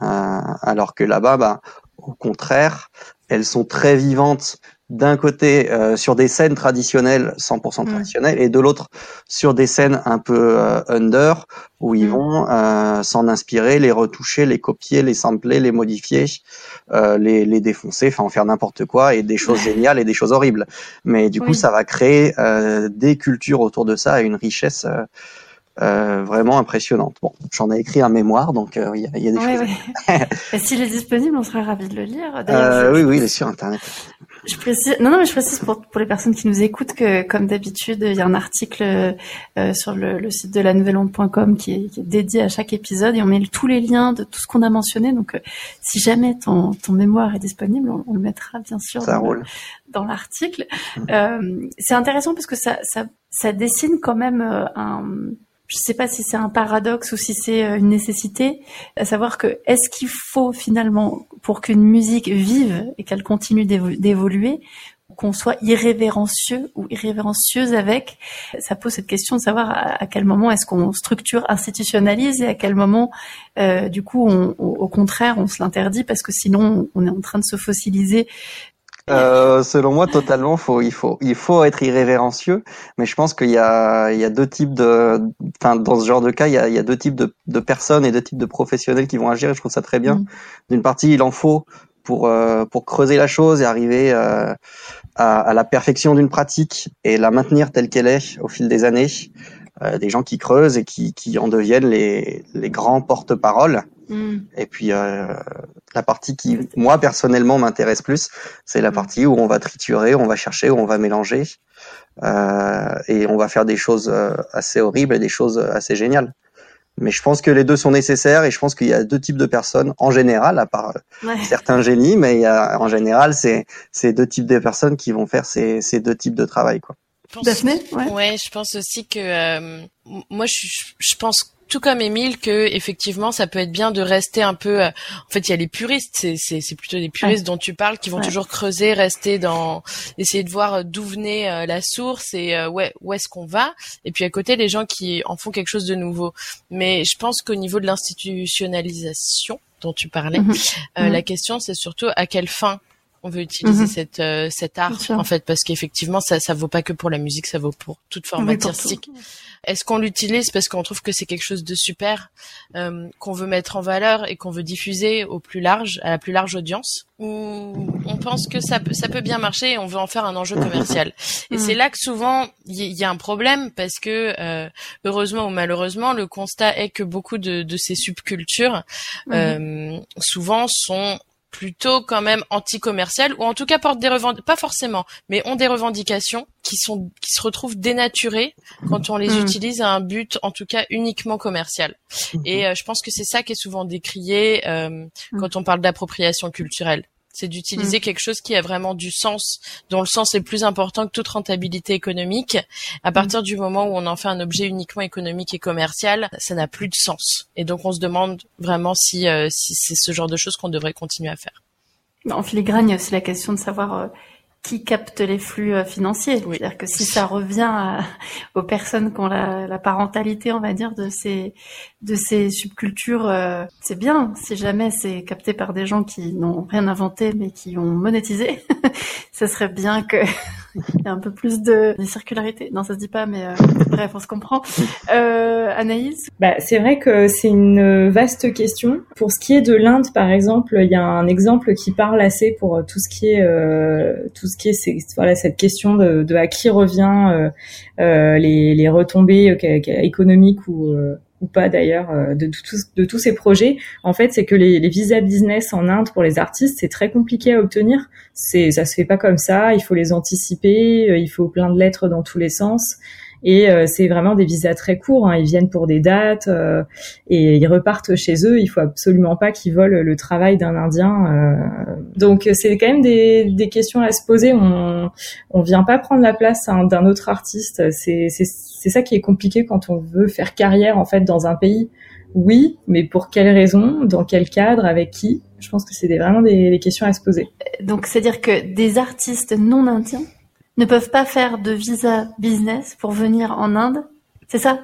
alors que là-bas, ben, au contraire, elles sont très vivantes d'un côté euh, sur des scènes traditionnelles 100% traditionnelles et de l'autre sur des scènes un peu euh, under où ils vont euh, s'en inspirer, les retoucher, les copier, les sampler, les modifier, les, les défoncer, enfin en faire n'importe quoi et des choses géniales et des choses horribles. Mais du coup ça va créer des cultures autour de ça et une richesse euh, vraiment impressionnante. Bon, j'en ai écrit un mémoire, donc il y, a, y, a, des choses. (laughs) S'il est disponible, on serait ravis de le lire. Euh, oui, oui, il est sur Internet. Je précise, non, non, mais je précise pour, pour les personnes qui nous écoutent que, comme d'habitude, il y a un article euh, sur le, le, site de la nouvelle onde.com qui est, qui est dédié à chaque épisode et on met tous les liens de tout ce qu'on a mentionné. Donc, euh, si jamais ton, ton mémoire est disponible, on, le mettra bien sûr ça dans, dans l'article. Mmh. Euh, c'est intéressant parce que ça, ça, ça dessine quand même euh, un je sais pas si c'est un paradoxe ou si c'est euh, une nécessité, à savoir que est-ce qu'il faut finalement, pour qu'une musique vive et qu'elle continue d'évoluer, qu'on soit irrévérencieux ou irrévérencieuse avec, ça pose cette question de savoir à, quel moment est-ce qu'on structure, institutionnalise et à quel moment, euh, du coup, on, au contraire, on se l'interdit parce que sinon, on est en train de se fossiliser euh, selon moi, totalement, faut, il faut, il faut être irrévérencieux. Mais je pense qu'il y a, il y a deux types de, enfin, dans ce genre de cas, il y a, il y a deux types de, de, personnes et deux types de professionnels qui vont agir. Et je trouve ça très bien. Mm. D'une partie, il en faut pour euh, pour creuser la chose et arriver euh, à, à, la perfection d'une pratique et la maintenir telle qu'elle est au fil des années. Euh, des gens qui creusent et qui, qui en deviennent les, les grands porte-paroles. Mm. Et puis euh, la partie qui, moi personnellement, m'intéresse plus, c'est la mm. partie où on va triturer, on va chercher, où on va mélanger, euh, et on va faire des choses euh, assez horribles et des choses assez géniales. Mais je pense que les deux sont nécessaires et je pense qu'il y a deux types de personnes en général, à part euh, certains génies, mais il y a, en général, c'est ces deux types de personnes qui vont faire ces, ces deux types de travail, quoi. Daphné, ouais. ouais. je pense aussi que euh, moi, je, je pense tout comme Émile que effectivement ça peut être bien de rester un peu euh, en fait il y a les puristes c'est c'est c'est plutôt des puristes dont tu parles qui vont toujours creuser rester dans essayer de voir euh, d'où venait euh, la source et ouais où est-ce qu'on va et puis à côté les gens qui en font quelque chose de nouveau mais je pense qu'au niveau de l'institutionnalisation dont tu parlais. Mhm. la question c'est surtout à quelle fin on veut utiliser mhm. cette cet art en fait parce qu'effectivement ça ça vaut pas que pour la musique ça vaut pour toute forme artistique est-ce qu'on l'utilise parce qu'on trouve que c'est quelque chose de super euh, qu'on veut mettre en valeur et qu'on veut diffuser au plus large, à la plus large audience, ou on pense que ça peut, ça peut bien marcher et on veut en faire un enjeu commercial? Et c'est mm. là que souvent il y, a un problème parce que euh, heureusement ou malheureusement le constat est que beaucoup de, de ces subcultures mm-hmm. euh, souvent sont plutôt quand même anti-commerciales ou en tout cas portent des revendications, pas forcément, mais ont des revendications qui sont qui se retrouvent dénaturées quand on les mmh. utilise à un but en tout cas uniquement commercial. Mmh. Et euh, je pense que c'est ça qui est souvent décrié euh, mmh. quand on parle d'appropriation culturelle c'est d'utiliser mm. quelque chose qui a vraiment du sens, dont le sens est plus important que toute rentabilité économique. À mm. partir du moment où on en fait un objet uniquement économique et commercial, ça n'a plus de sens. Et donc on se demande vraiment si, euh, si c'est ce genre de choses qu'on devrait continuer à faire. En filigrane, aussi la question de savoir euh, qui capte les flux euh, financiers. C'est-à-dire que si ça revient aux personnes qui ont la, la, parentalité, on va dire, de ces de ces subcultures, euh, c'est bien. Si jamais c'est capté par des gens qui n'ont rien inventé mais qui ont monétisé, (laughs) ce serait bien que (laughs) Il y a un peu plus de, circularité. Non, ça se dit pas, mais euh, bref, on se comprend. Euh, Anaïs? Bah, C'est vrai que c'est une vaste question. Pour ce qui est de l'Inde, par exemple, il y a un exemple qui parle assez pour tout ce qui est, euh, tout ce voilà, cette question de, de à qui revient euh, euh les, les, retombées économiques ou ou pas d'ailleurs euh, de, de, tous ces projets, en fait, c'est que les, les, visas business en Inde pour les artistes, c'est très compliqué à obtenir. C'est, ça se fait pas comme ça. Il faut les anticiper. Euh, il faut plein de lettres dans tous les sens. Et euh, c'est vraiment des visas très courts. Hein. Ils viennent pour des dates euh, et ils repartent chez eux. Il faut absolument pas qu'ils volent le travail d'un Indien. Euh. Donc c'est quand même des, des, questions à se poser. On on vient pas prendre la place hein, d'un autre artiste. C'est c'est ça qui est compliqué quand on veut faire carrière en fait dans un pays. Oui, mais pour quelles raisons Dans quel cadre Avec qui? Je pense que c'est vraiment des, des questions à se poser. Donc c'est-à-dire que des artistes non indiens ne peuvent pas faire de visa business pour venir en Inde. C'est ça?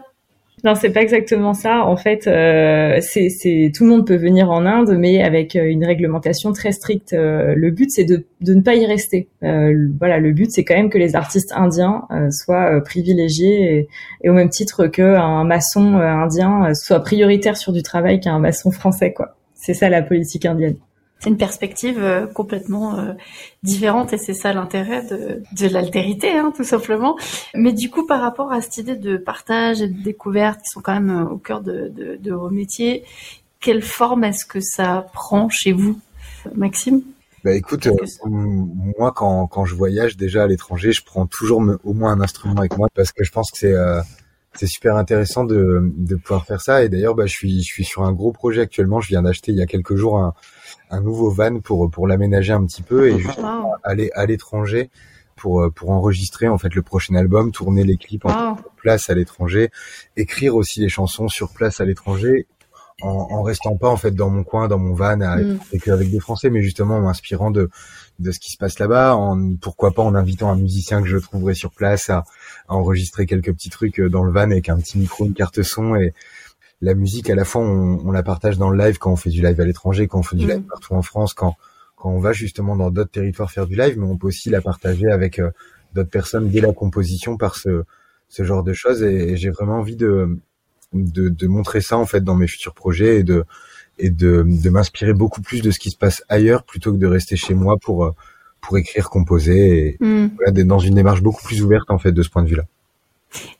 Non, c'est pas exactement ça. En fait, euh, c'est tout le monde peut venir en Inde, mais avec euh, une réglementation très stricte. Euh, le but, c'est de, de, ne pas y rester. Euh, voilà, le but, c'est quand même que les artistes indiens euh, soient privilégiés et, et, au même titre qu'un maçon indien soit prioritaire sur du travail qu'un maçon français. Quoi. C'est ça la politique indienne c'est une perspective euh, complètement euh, différente et c'est ça l'intérêt de, de l'altérité, hein, tout simplement. Mais du coup, par rapport à cette idée de partage et de découverte qui sont quand même euh, au cœur de, de, de vos métiers, quelle forme est-ce que ça prend chez vous, Maxime? Bah écoute, moi quand, quand je voyage déjà à l'étranger, je prends toujours au moins un instrument avec moi parce que je pense que c'est c'est super intéressant de, de pouvoir faire ça. Et d'ailleurs, bah, je suis je suis sur un gros projet actuellement. Je viens d'acheter il y a quelques jours un, un nouveau van pour pour l'aménager un petit peu et juste aller à l'étranger pour pour enregistrer en fait le prochain album, tourner les clips en place à l'étranger, écrire aussi les chansons sur place à l'étranger en, en restant pas en fait dans mon coin, dans mon van à, mm. avec des Français, mais justement en m'inspirant de de ce qui se passe là-bas, en pourquoi pas en invitant un musicien que je trouverai sur place à, à enregistrer quelques petits trucs dans le van avec un petit micro, une carte son et la musique, à la fois, on, on, la partage dans le live quand on fait du live à l'étranger, quand on fait du live mm. partout en France, quand, quand on va justement dans d'autres territoires faire du live, mais on peut aussi la partager avec euh, d'autres personnes dès la composition par ce, ce genre de choses. Et, j'ai vraiment envie de, de, de, montrer ça en fait dans mes futurs projets et de, et de, de m'inspirer beaucoup plus de ce qui se passe ailleurs plutôt que de rester chez moi pour, euh, pour écrire, composer et mm. voilà, d'être dans une démarche beaucoup plus ouverte en fait de ce point de vue-là.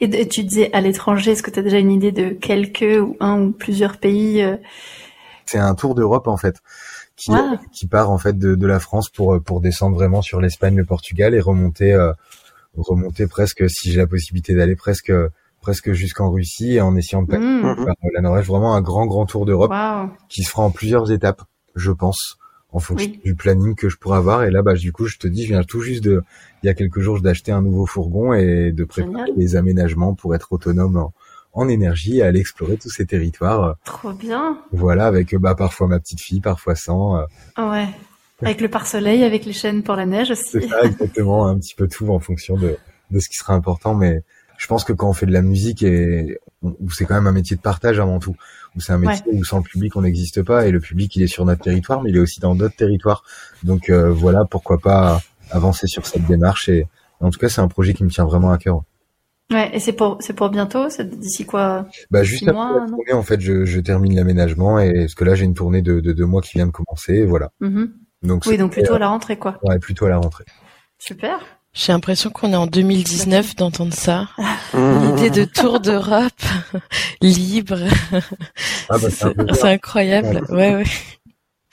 Et tu disais à l'étranger, est-ce que tu as déjà une idée de quelques ou un ou plusieurs pays euh? C'est un tour d'Europe en fait, qui, qui part en fait de, de, la France pour pour descendre vraiment sur l'Espagne, le Portugal et remonter euh, remonter presque, si j'ai la possibilité d'aller presque presque jusqu'en Russie et en essayant de mmh. par la Norvège. Vraiment un grand grand tour d'Europe qui se fera en plusieurs étapes, je pense en fonction du planning que je pourrais avoir. Et là, bah, du coup, je te dis, je viens tout juste de, il y a quelques jours, d'acheter un nouveau fourgon et de préparer les aménagements pour être autonome en, énergie et aller explorer tous ces territoires. Trop bien. Voilà, avec bah parfois ma petite fille, parfois sans. Euh. Ouais. Avec le pare-soleil, avec les chaînes pour la neige aussi. C'est ça, exactement, un petit peu tout en fonction de, de ce qui sera important, mais je pense que quand on fait de la musique et où c'est quand même un métier de partage avant tout, où c'est un métier où sans le public on n'existe pas et le public il est sur notre territoire mais il est aussi dans d'autres territoires. Donc euh, voilà, pourquoi pas avancer sur cette démarche et en tout cas c'est un projet qui me tient vraiment à cœur. Ouais, et c'est pour c'est pour bientôt, c'est d'ici quoi? Bah juste après la tournée, en fait, je, je termine l'aménagement et parce que là j'ai une tournée de, de deux mois qui vient de commencer, voilà. Mm-hmm. Donc oui, donc plutôt à la rentrée quoi. Ouais, plutôt à la rentrée. Super. J'ai l'impression qu'on est en 2019 d'entendre ça. L'idée de tour d'Europe (laughs) libre. Ah bah, c'est incroyable. Ouais, ouais.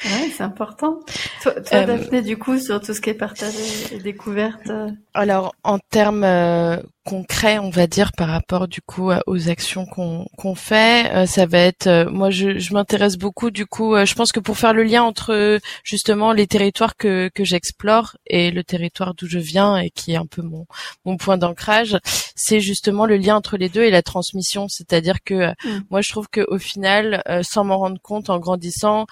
Ouais, c'est important. Toi, toi euh, Daphné, du coup, sur tout ce qui est partagé et découverte. Euh, Alors, en termes euh, concrets, on va dire par rapport du coup aux actions qu'on qu'on fait, ça va être. moi, je, je m'intéresse beaucoup du coup. je pense que pour faire le lien entre justement les territoires que que j'explore et le territoire d'où je viens et qui est un peu mon mon point d'ancrage, c'est justement le lien entre les deux et la transmission. C'est-à-dire que mm. moi, je trouve que au final, sans m'en rendre compte, en grandissant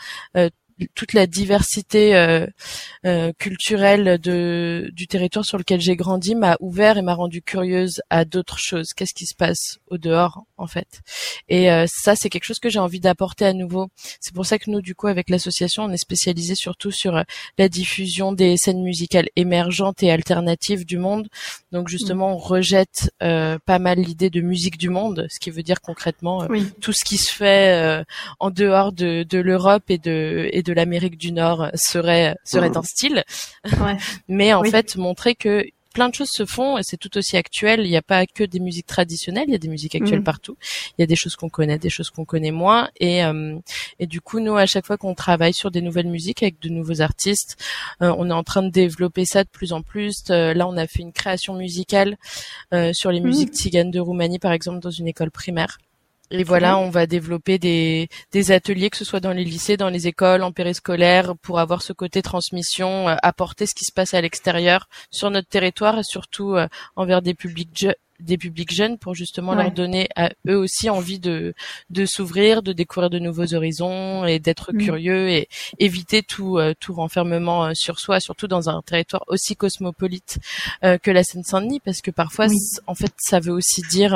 toute la diversité euh, euh, culturelle de du territoire sur lequel j'ai grandi m'a ouvert et m'a rendu curieuse à d'autres choses. Qu'est-ce qui se passe au dehors en fait? Et euh, ça, c'est quelque chose que j'ai envie d'apporter à nouveau. C'est pour ça que nous, du coup, avec l'association, on est spécialisé surtout sur la diffusion des scènes musicales émergentes et alternatives du monde. Donc justement, on rejette pas mal l'idée de musique du monde, ce qui veut dire concrètement tout ce qui se fait en dehors de, de l'Europe et de et de l'Amérique du Nord serait serait mmh. un style, ouais. (laughs) mais en fait montrer que plein de choses se font et c'est tout aussi actuel. Il n'y a pas que des musiques traditionnelles, il y a des musiques actuelles mmh. partout. Il y a des choses qu'on connaît, des choses qu'on connaît moins. Et, euh, et du coup, nous, à chaque fois qu'on travaille sur des nouvelles musiques avec de nouveaux artistes, euh, on est en train de développer ça de plus en plus. Euh, là, on a fait une création musicale sur les mmh. musiques tziganes de Roumanie, par exemple, dans une école primaire. Et voilà, on va développer des, des ateliers, que ce soit dans les lycées, dans les écoles, en périscolaire, pour avoir ce côté transmission, euh, apporter ce qui se passe à l'extérieur sur notre territoire et surtout euh, envers des publics des publics jeunes pour justement leur donner à eux aussi envie de de s'ouvrir, de découvrir de nouveaux horizons et d'être mm. curieux et éviter tout euh, tout renfermement sur soi, surtout dans un territoire aussi cosmopolite que la Seine-Saint-Denis, parce que parfois en fait ça veut aussi dire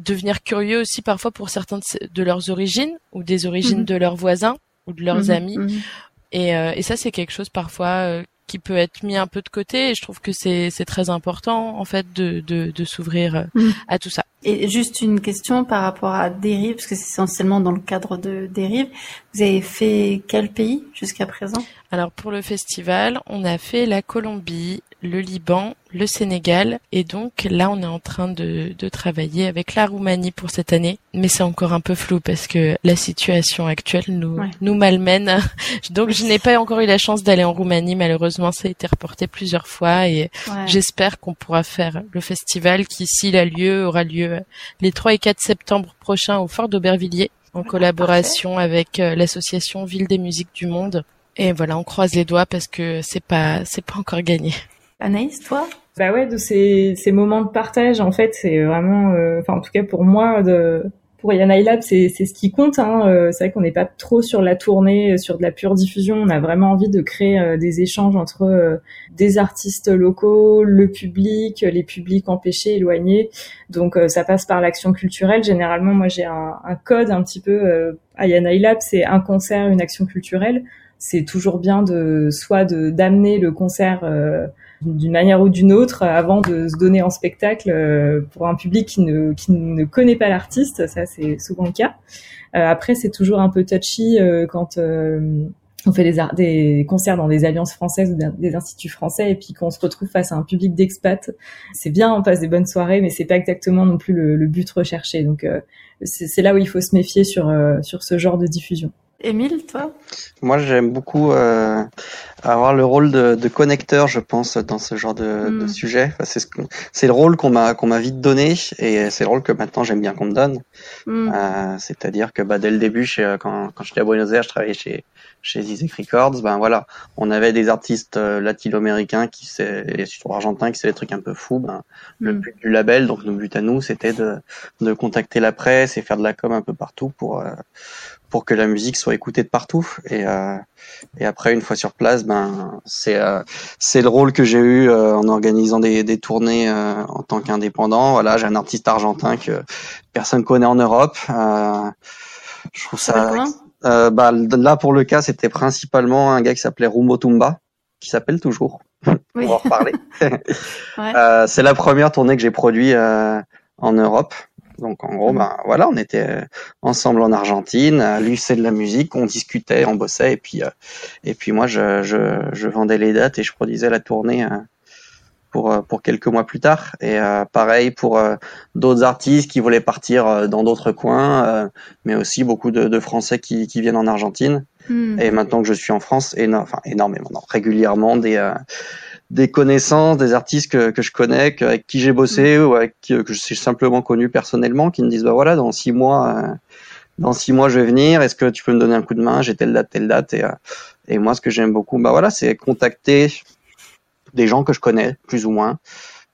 devenir curieux aussi parfois pour certains de, leurs origines ou des origines mhm. de leurs voisins ou de leurs mhm. amis. Mhm. Et, euh, et, ça, c'est quelque chose parfois euh, qui peut être mis un peu de côté. Et je trouve que c'est très important en fait de, de, de s'ouvrir euh, à tout ça. Et juste une question par rapport à Dérive, parce que c'est essentiellement dans le cadre de Dérive. Vous avez fait quel pays jusqu'à présent? Alors pour le festival, on a fait la Colombie, le Liban, le Sénégal, et donc là on est en train de, de travailler avec la Roumanie pour cette année, mais c'est encore un peu flou parce que la situation actuelle nous nous malmène. (laughs) donc je n'ai pas encore eu la chance d'aller en Roumanie, malheureusement ça a été reporté plusieurs fois, et j'espère qu'on pourra faire le festival qui s'il a lieu aura lieu les 3 et 4 septembre prochains au Fort d'Aubervilliers en collaboration avec euh, l'association Ville des musiques du monde. Et voilà, on croise les doigts parce que c'est pas c'est pas encore gagné. Anaïs, toi? Bah ouais, de ces, ces moments de partage, en fait, c'est vraiment, euh, enfin en tout cas pour moi, de, pour Yana Lab, c'est ce qui compte. Hein. Euh, c'est vrai qu'on n'est pas trop sur la tournée, sur de la pure diffusion. On a vraiment envie de créer euh, des échanges entre des artistes locaux, le public, les publics empêchés, éloignés. Donc ça passe par l'action culturelle. Généralement, moi j'ai un, un, code un petit peu à Yana Lab, c'est un concert, une action culturelle. C'est toujours bien de soit d'amener le concert d'une manière ou d'une autre avant de se donner en spectacle euh, pour un public qui ne, qui ne connaît pas l'artiste. Ça, c'est souvent le cas. Euh, après, c'est toujours un peu touchy euh, quand on fait des, des concerts dans des alliances françaises ou des instituts français et puis qu'on se retrouve face à un public d'expats. C'est bien, on passe des bonnes soirées, mais c'est pas exactement non plus le, le but recherché. Donc, c'est là où il faut se méfier sur, sur ce genre de diffusion. Émile, toi? Moi, j'aime beaucoup euh, avoir le rôle de, de, connecteur, je pense, dans ce genre de, de hmm. sujet. Enfin, c'est ce le rôle qu'on m'a qu'on m'a vite donné, et c'est le rôle que maintenant j'aime bien qu'on me donne. Hmm. Euh, C'est-à-dire que bah, dès le début, chez, quand, quand j'étais à Buenos Aires, je travaillais chez chez Zizek Records. Ben voilà, on avait des artistes euh, latino-américains qui et surtout argentins qui faisaient des trucs un peu fous. Ben, Le hmm. but du label, donc nos but à nous, c'était de de contacter la presse et faire de la com un peu partout pour euh, pour que la musique soit écoutée de partout. Et, euh, et après, une fois sur place, ben c'est euh, c'est le rôle que j'ai eu euh, en organisant des, des tournées euh, en tant qu'indépendant. Voilà, j'ai un artiste argentin que personne connaît en Europe. je trouve ça. bah, là, pour le cas, c'était principalement un gars qui s'appelait Rumo Tumba, qui s'appelle toujours. (laughs) On va en reparler. (laughs) ouais. c'est la première tournée que j'ai produite en Europe. Donc en gros, ben voilà, on était euh, ensemble en Argentine, lui c'est de la musique, on discutait, on bossait, et puis euh, et puis moi je, je, je, vendais les dates et je produisais la tournée euh, pour pour quelques mois plus tard. Et pareil pour d'autres artistes qui voulaient partir dans d'autres coins, mais aussi beaucoup de, de Français qui, qui viennent en Argentine. Mmh. Et maintenant que je suis en France, éno enfin énormément, non, régulièrement des des connaissances, des artistes que, que je connais, avec qui j'ai bossé mm. ou avec qui, que je suis simplement connu personnellement, qui me disent bah voilà dans six mois, euh, dans six mois je vais venir. Est-ce que tu peux me donner un coup de main? J'ai telle date, telle date. Et, euh, et moi ce que j'aime beaucoup, bah voilà, c'est contacter des gens que je connais plus ou moins,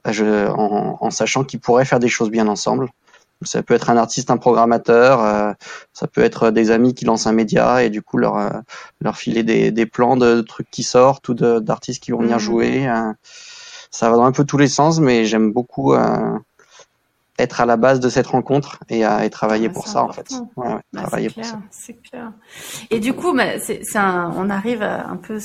je, en, en sachant qu'ils pourraient faire des choses bien ensemble. Ça peut être un artiste, un programmateur, ça peut être des amis qui lancent un média et du coup leur leur filer des, des plans de trucs qui sortent ou d'artistes qui vont venir mmh. jouer. ça va dans un peu tous les sens, mais j'aime beaucoup être à la base de cette rencontre et, à, travailler pour ça en fait. Ouais, ouais, bah, travailler pour ça. C'est clair. Et du coup, bah, c'est, un, on arrive à un peu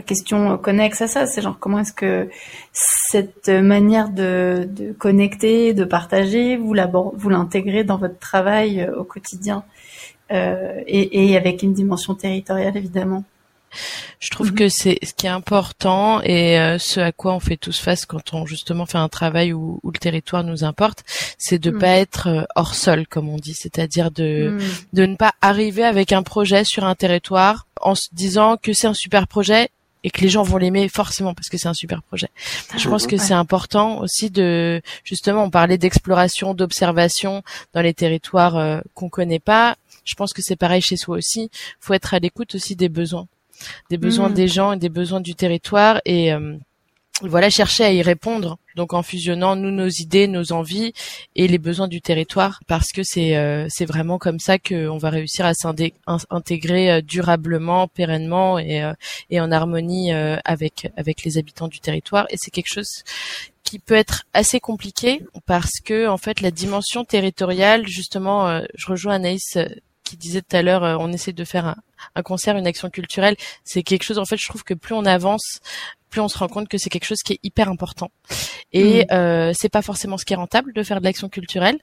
la question connexe à ça. C'est genre comment est-ce que cette manière de, de connecter, de partager, vous, vous l'intégrez dans votre travail euh, au quotidien euh, et, et avec une dimension territoriale évidemment. Je trouve mhm. que c'est ce qui est important et euh, ce à quoi on fait tous face quand on justement fait un travail où, où le territoire nous importe, c'est de mhm. pas être euh, hors sol comme on dit, c'est-à-dire de mhm. de ne pas arriver avec un projet sur un territoire en se disant que c'est un super projet et que les gens vont l'aimer forcément parce que c'est un super projet. Je pense que c'est important aussi de justement on parlait d'exploration, d'observation dans les territoires euh, qu'on connaît pas. Je pense que c'est pareil chez soi aussi. Faut être à l'écoute aussi des besoins des besoins mm. des gens et des besoins du territoire et euh, voilà chercher à y répondre. Donc en fusionnant nous nos idées nos envies et les besoins du territoire. Parce que c'est euh, c'est vraiment comme ça qu'on va réussir à s'intégrer euh, durablement pérennement et et en harmonie avec avec les habitants du territoire. Et c'est quelque chose qui peut être assez compliqué parce que en fait la dimension territoriale justement je rejoins Anaïs qui disait tout à l'heure on essaie de faire un concert, une action culturelle, c'est quelque chose. En fait, je trouve que plus on avance, plus on se rend compte que c'est quelque chose qui est hyper important. Et mmh. euh, c'est pas forcément ce qui est rentable de faire de l'action culturelle.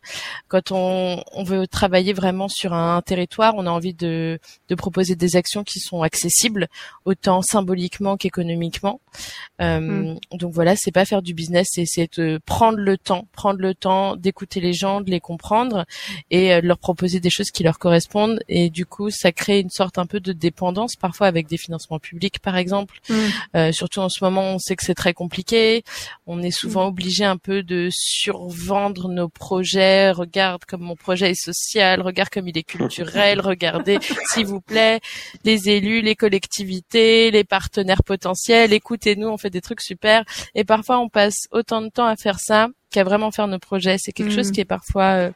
Quand on, on, veut travailler vraiment sur un territoire, on a envie de, de proposer des actions qui sont accessibles, autant symboliquement qu'économiquement. Euh, mmh. Donc voilà, c'est pas faire du business, c'est de prendre le temps, prendre le temps d'écouter les gens, de les comprendre et euh, de leur proposer des choses qui leur correspondent. Et du coup, ça crée une sorte un peu de dépendance, parfois avec des financements publics, par exemple. Mmh. Euh, surtout en ce moment, on sait que c'est très compliqué. On est souvent mm. obligé un peu de survendre nos projets. Regarde comme mon projet est social, regarde comme il est culturel, (laughs) regardez, s'il vous plaît, les élus, les collectivités, les partenaires potentiels, écoutez-nous, on fait des trucs super. Et parfois, on passe autant de temps à faire ça qu'à vraiment faire nos projets. C'est quelque chose mm. qui est parfois euh,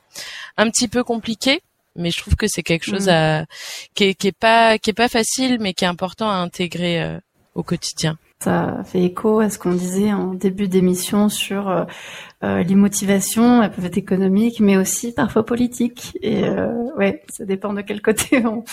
un petit peu compliqué mais je trouve que c'est quelque chose mm. à, qui, est, qui est pas qui est pas facile mais qui est important à intégrer euh, au quotidien. Ça fait écho à ce qu'on disait en début d'émission sur euh, euh, les motivations, elles peuvent être économiques, mais aussi parfois politiques. Et euh, ouais, ça dépend de quel côté on,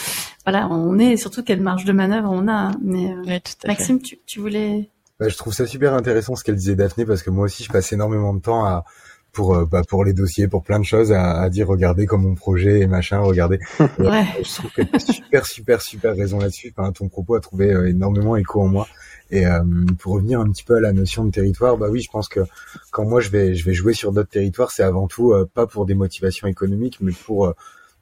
voilà, on est, et surtout quelle marge de manœuvre on a. Mais euh, Maxime, tu, tu, voulais bah, Je trouve ça super intéressant ce qu'elle disait Daphné, parce que moi aussi, je passe énormément de temps à pour euh, bah, pour les dossiers, pour plein de choses, à, à, dire regardez comme mon projet et machin, regardez. (laughs) ouais. Je trouve que tu super super super raison là-dessus. Enfin, ton propos a trouvé énormément écho en moi. Et euh, pour revenir un petit peu à la notion de territoire, bah oui, je pense que quand moi je vais je vais jouer sur d'autres territoires, c'est avant tout euh, pas pour des motivations économiques, mais pour euh,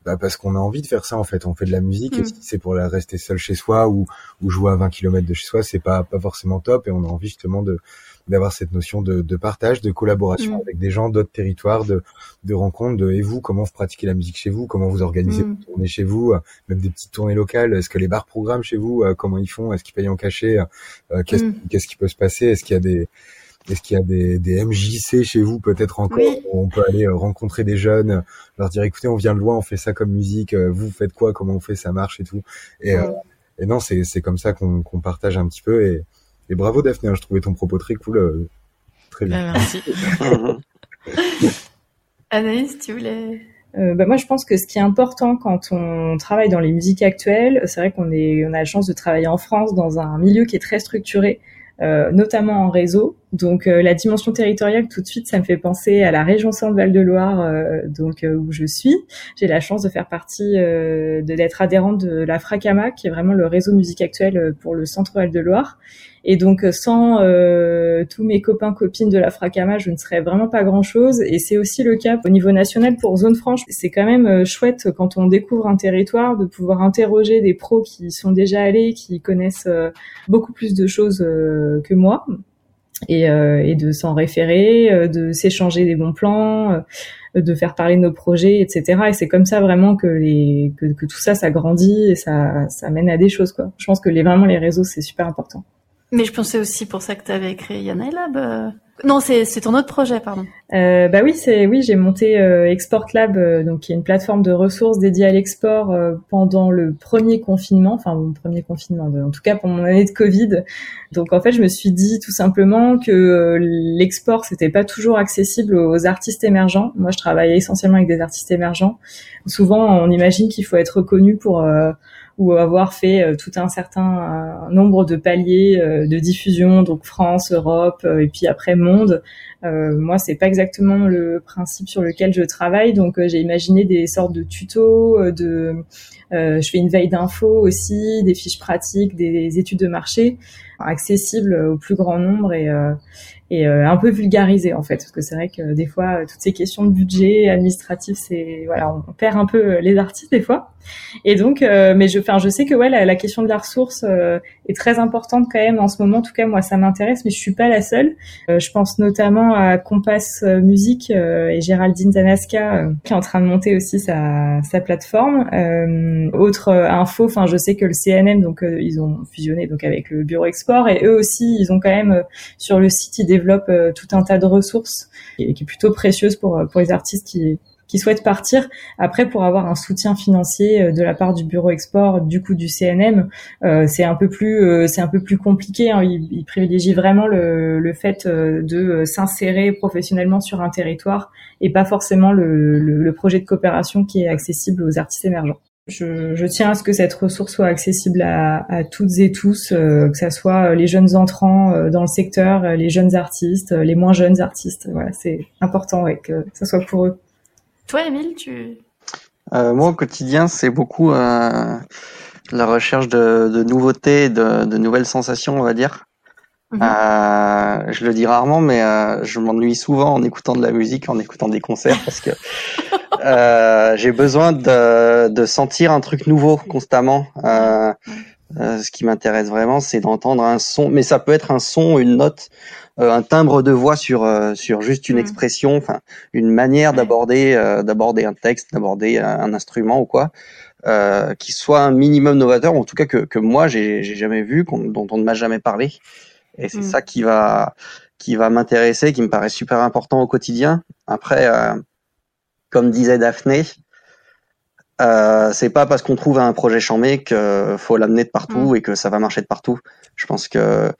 bah parce qu'on a envie de faire ça en fait. On fait de la musique et mm. si c'est pour la rester seul chez soi ou ou jouer à 20 km de chez soi, c'est pas pas forcément top et on a envie justement de d'avoir cette notion de, de, partage, de collaboration mm. avec des gens d'autres territoires, de, de rencontres, de et vous, comment vous pratiquez la musique chez vous, comment vous organisez mm. vos tournées chez vous, euh, même des petites tournées locales, est-ce que les bars programment chez vous, euh, comment ils font, est-ce qu'ils payent en cachet, euh, qu'est-ce mm. qu'est-ce qui peut se passer, est-ce qu'il y a des est-ce qu'il y a des, des MJC chez vous peut-être encore où on peut aller rencontrer des jeunes, leur dire écoutez on vient de loin, on fait ça comme musique, vous faites quoi, comment on fait, ça marche et tout. Et, et non c'est c'est comme ça qu'on qu'on partage un petit peu et et bravo Daphné, hein, je trouvais ton propos très cool. Euh, très bien. Bah, merci. (laughs) Anaïs, tu voulais? Euh, bah moi, je pense que ce qui est important quand on travaille dans les musiques actuelles, c'est vrai qu'on est, on a la chance de travailler en France dans un milieu qui est très structuré, euh, notamment en réseau. Donc euh, la dimension territoriale, tout de suite, ça me fait penser à la région Centre-Val de Loire, euh, donc où je suis. J'ai la chance de faire partie, de d'être adhérente de la Fracama, qui est vraiment le réseau musique actuel pour le Centre-Val de Loire. Et donc euh, sans euh, tous mes copains copines de la Fracama, je ne serais vraiment pas grand chose. Et c'est aussi le cas au niveau national pour Zone Franche. C'est quand même euh, chouette quand on découvre un territoire de pouvoir interroger des pros qui sont déjà allés, qui connaissent beaucoup plus de choses que moi. Et, et, de s'en référer, de s'échanger des bons plans, de faire parler nos projets, etc. Et c'est comme ça vraiment que, les, que, tout ça, ça grandit et ça, ça mène à des choses. Quoi. Je pense que les, vraiment les réseaux, c'est super important. Mais je pensais aussi pour ça que tu avais créé Yana Lab. Euh. Non, c'est ton autre projet, pardon. Euh, bah oui, c'est oui, j'ai monté euh, Export Lab, euh, donc qui est une plateforme de ressources dédiée à l'export pendant le premier confinement, enfin mon premier confinement, en tout cas pour mon année de Covid. Donc en fait, je me suis dit tout simplement que l'export c'était pas toujours accessible aux artistes émergents. Moi, je travaillais essentiellement avec des artistes émergents. Souvent, on imagine qu'il faut être reconnu pour ou avoir fait euh, tout un certain nombre de paliers euh, de diffusion, donc France, Europe euh, et puis après monde. Moi, c'est pas exactement le principe sur lequel je travaille, donc j'ai imaginé des sortes de tutos, de, je fais une veille d'infos aussi, des fiches pratiques, des études de marché accessibles au plus grand nombre et et euh, un peu vulgarisé en fait. Parce que c'est vrai que des fois toutes ces questions de budget administratif c'est voilà on perd un peu les artistes des fois. Et donc euh, mais je enfin je sais que ouais la, question de la ressource euh, est très importante quand même en ce moment. En tout cas moi ça m'intéresse mais je suis pas la seule. Je pense notamment à Compass Musique et Géraldine Zanaska qui est en train de monter aussi sa, plateforme. Autre info enfin je sais que le CNM donc ils ont fusionné donc avec le bureau export et eux aussi ils ont quand même sur le site ils développe euh, tout un tas de ressources et qui est plutôt précieuse pour, euh, pour les artistes qui, qui souhaitent partir. Après, pour avoir un soutien financier euh, de la part du bureau export, du coup du CNM, c'est un peu plus c'est un peu plus compliqué. Hein. Il, privilégie vraiment le, le fait de s'insérer professionnellement sur un territoire et pas forcément le, le, projet de coopération qui est accessible aux artistes émergents. Je, je, tiens à ce que cette ressource soit accessible à, à toutes et tous, euh, que ce soit les jeunes entrants euh, dans le secteur, euh, les jeunes artistes, les moins jeunes artistes. Voilà, c'est important ouais, que ce soit pour eux. Toi, Émile, tu... moi, au quotidien, c'est beaucoup la recherche de, de nouveautés, de, de, nouvelles sensations, on va dire. Mhm. je le dis rarement, mais je m'ennuie souvent en écoutant de la musique, en écoutant des concerts, parce que (laughs) Euh, j'ai besoin de, de, sentir un truc nouveau constamment. Euh, euh, ce qui m'intéresse vraiment, c'est d'entendre un son, mais ça peut être un son, une note, euh, un timbre de voix sur euh, sur juste une mm. expression, enfin une manière d'aborder d'aborder un texte, d'aborder un, instrument ou quoi, qui soit un minimum novateur, ou en tout cas que que moi j'ai jamais vu, dont on ne m'a jamais parlé. Et c'est mm. ça qui va qui va m'intéresser, qui me paraît super important au quotidien. Après comme disait Daphné, euh, c'est pas parce qu'on trouve un projet chambé qu'il faut l'amener de partout mm. et que ça va marcher de partout. Je pense que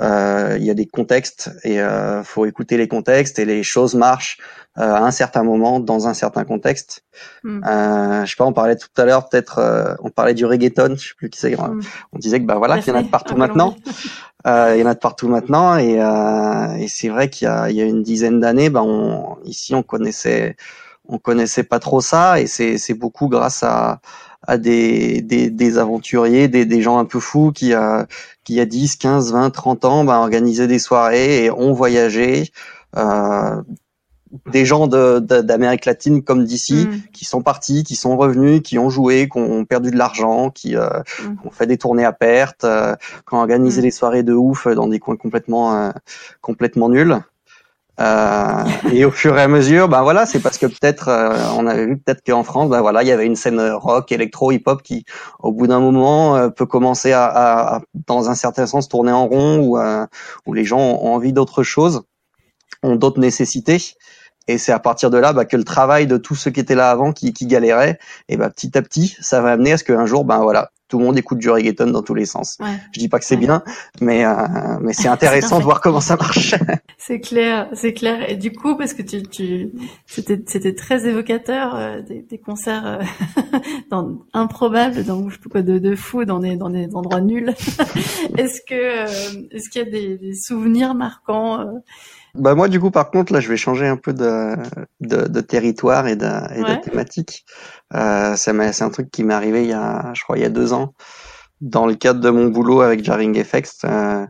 euh, il y a des contextes et euh, faut écouter les contextes et les choses marchent euh, à un certain moment dans un certain contexte. Mm. Euh, je sais pas, on parlait tout à l'heure peut-être, euh, on parlait du reggaeton, je sais plus qui c'est. Mm. On disait que bah voilà, qu'il y en a de partout (laughs) maintenant. (laughs) il y en a de partout maintenant et, et c'est vrai qu'il y y a une dizaine d'années, bah on, ici on connaissait on connaissait pas trop ça et c'est beaucoup grâce à à des, des, des aventuriers, des, des gens un peu fous qui a qui a 10, 15, 20, 30 ans bah, organisaient des soirées et ont voyagé. Euh, des gens d'Amérique latine comme d'ici mm. qui sont partis, qui sont revenus, qui ont joué, qui ont perdu de l'argent, qui euh, mm. ont fait des tournées à perte, euh, qui ont organisé mm. des soirées de ouf dans des coins complètement euh, complètement nuls. Euh, et au fur et à mesure, ben voilà, c'est parce que peut-être euh, on avait vu peut-être qu'en France, ben voilà, il y avait une scène rock, électro, hip-hop qui, au bout d'un moment, euh, peut commencer à, à, dans un certain sens, tourner en rond, ou où les gens ont envie d'autre chose, ont d'autres nécessités. Et c'est à partir de là bah, que le travail de tous ceux qui étaient là avant, qui, qui galéraient, et bah, petit à petit, ça va amener à ce qu'un jour, ben voilà, tout le monde écoute du reggaeton dans tous les sens. Ouais. Je dis pas que c'est bien, mais euh, mais c'est (laughs) intéressant de voir comment ça marche. (laughs) c'est clair, c'est clair. Et du coup, parce que tu, tu c'était c'était très évocateur euh, des, des, concerts euh, (laughs) dans, improbables, dans de, de fou, dans des dans des endroits nuls. est-ce que euh, est-ce qu'il y a des, des souvenirs marquants bah moi du coup par contre là je vais changer un peu de, de, de territoire et de, et de thématique. Euh, c'est un truc qui m'est arrivé il y a je crois il y a deux ans dans le cadre de mon boulot avec Jarring Effects. Euh,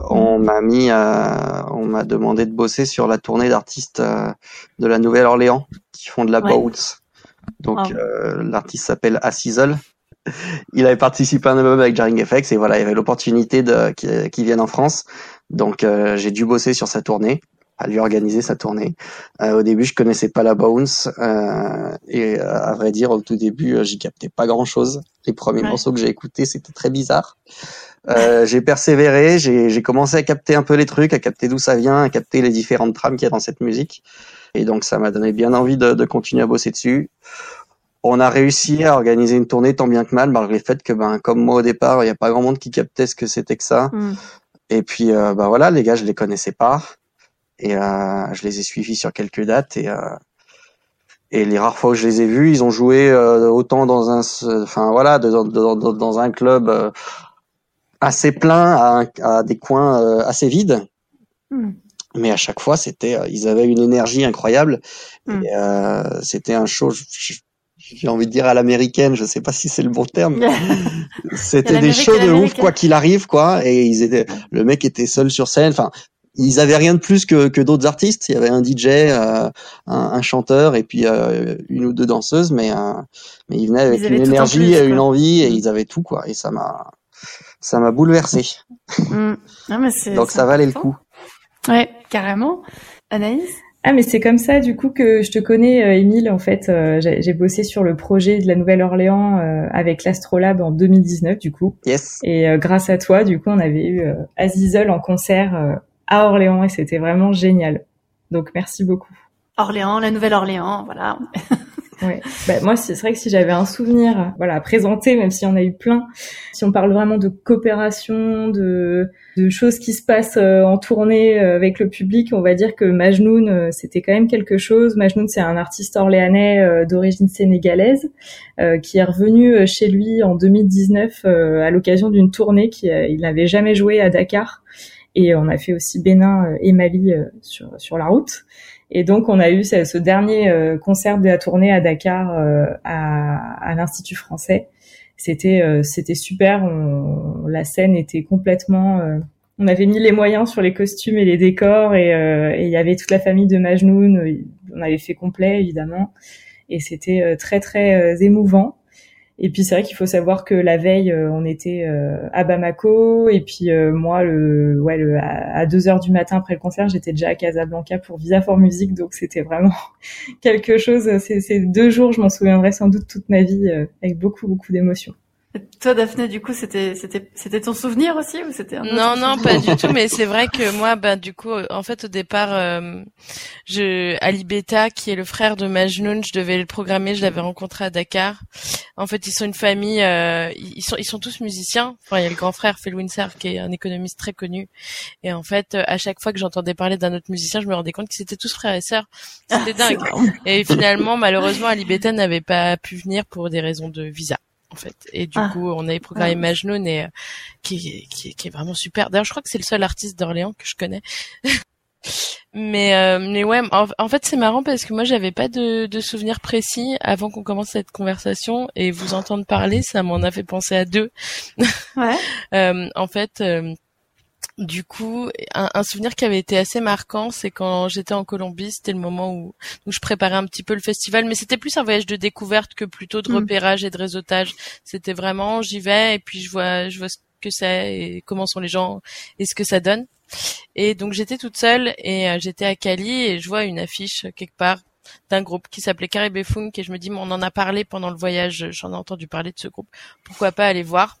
on mm. m'a mis euh, on m'a demandé de bosser sur la tournée d'artistes euh, de la Nouvelle-Orléans qui font de la bounce. Donc euh, l'artiste s'appelle Assisel il avait participé à un album avec Jarring FX et voilà, il y avait l'opportunité de qu'il vienne en France. Donc euh, j'ai dû bosser sur sa tournée, à lui organiser sa tournée. Euh, au début, je connaissais pas la Bounce euh, et à vrai dire, au tout début, j'y captais pas grand chose. Les premiers morceaux que j'ai écoutés, c'était très bizarre. Euh, (laughs) j'ai persévéré, j'ai commencé à capter un peu les trucs, à capter d'où ça vient, à capter les différentes trames qu'il y a dans cette musique. Et donc ça m'a donné bien envie de, de, continuer à bosser dessus. On a réussi à organiser une tournée tant bien que mal, malgré le fait que, ben, comme moi au départ, il n'y a pas grand monde qui captait ce que c'était que ça. Mm. Et puis, euh, ben voilà, les gars, je les connaissais pas. Et euh, je les ai suivis sur quelques dates. Et, euh, et les rares fois où je les ai vus, ils ont joué euh, autant dans un, enfin voilà, dans, dans, dans un club euh, assez plein, à, à des coins euh, assez vides. Mm mais à chaque fois c'était ils avaient une énergie incroyable hmm. et euh, c'était un show j'ai envie de dire à l'américaine je sais pas si c'est le bon terme (laughs) c'était des shows de ouf quoi qu'il arrive quoi et ils étaient le mec était seul sur scène enfin ils avaient rien de plus que, que d'autres artistes il y avait un DJ euh, un, chanteur et puis euh, une ou deux danseuses mais euh, mais ils venaient avec une énergie une envie et hmm. ils avaient tout quoi et ça m'a ça m'a bouleversé mmh. donc ça valait le coup Ouais, carrément. Anaïs? Ah mais c'est comme ça du coup que je te connais euh, Émile en fait. Euh, j'ai bossé sur le projet de la Nouvelle-Orléans euh, avec l'Astrolabe en 2019 du coup. Yes. et grâce à toi du coup on avait eu Azizol en concert à Orléans et c'était vraiment génial. Donc merci beaucoup. Orléans la Nouvelle-Orléans voilà (laughs) Ouais. Bah, moi, c'est vrai que si j'avais un souvenir, voilà, à présenter, même s'il y en a eu plein, si on parle vraiment de coopération, de, de choses qui se passent euh, en tournée euh, avec le public, on va dire que Majnoun, euh, c'était quand même quelque chose. Majnoun, c'est un artiste orléanais d'origine sénégalaise qui est revenu chez lui en 2019 à l'occasion d'une tournée qu'il n'avait jamais joué à Dakar. Et on a fait aussi Bénin et Mali sur, sur la route. Et donc, on a eu ce, dernier euh, concert de la tournée à Dakar euh, à, à l'Institut français. C'était euh, c'était super. On, la scène était complètement. on avait mis les moyens sur les costumes et les décors et il y avait toute la famille de Majnoun. On avait fait complet évidemment et c'était très très émouvant. Et puis c'est vrai qu'il faut savoir que la veille, euh, on était euh, à Bamako, et puis euh, moi, le, ouais, le, à 2 heures du matin après le concert, j'étais déjà à Casablanca pour Visa for Music, donc c'était vraiment (laughs) quelque chose. Ces deux jours, je m'en souviendrai sans doute toute ma vie, avec beaucoup beaucoup d'émotions. Toi, Daphné, du coup, c'était c'était c'était ton souvenir aussi ou c'était Non, non, pas du tout. Mais c'est vrai que moi, bah, du coup, en fait, au départ, euh, je Ali Beta, qui est le frère de Majnoun, je devais le programmer. Je l'avais rencontré à Dakar. En fait, ils sont une famille. Euh, ils sont ils sont tous musiciens. Enfin, il y a le grand frère Phil Winsor, qui est un économiste très connu. Et en fait, à chaque fois que j'entendais parler d'un autre musicien, je me rendais compte qu'ils étaient tous frères et sœurs. C'était ah, dingue. Et finalement, malheureusement, Ali Beta n'avait pas pu venir pour des raisons de visa en fait. Et du ah. coup, on avait programmé ah. Majnoun et euh, qui, qui, qui, est vraiment super. D'ailleurs, je crois que c'est le seul artiste d'Orléans que je connais. (laughs) mais euh, mais ouais, en, fait, c'est marrant parce que moi, j'avais pas de, de souvenirs précis avant qu'on commence cette conversation et vous entendre parler, ça m'en a fait penser à deux. Ouais. (laughs) euh, en fait. Euh, du coup, un, souvenir qui avait été assez marquant, c'est quand j'étais en Colombie, c'était le moment où, où je préparais un petit peu le festival, mais c'était plus un voyage de découverte que plutôt de mm. repérage et de réseautage. C'était vraiment, j'y vais et puis je vois, je vois ce que c'est et comment sont les gens et ce que ça donne. Et donc j'étais toute seule et euh, j'étais à Cali et je vois une affiche quelque part d'un groupe qui s'appelait Caribé Funk et je me dis, on en a parlé pendant le voyage, j'en ai entendu parler de ce groupe. Pourquoi pas aller voir?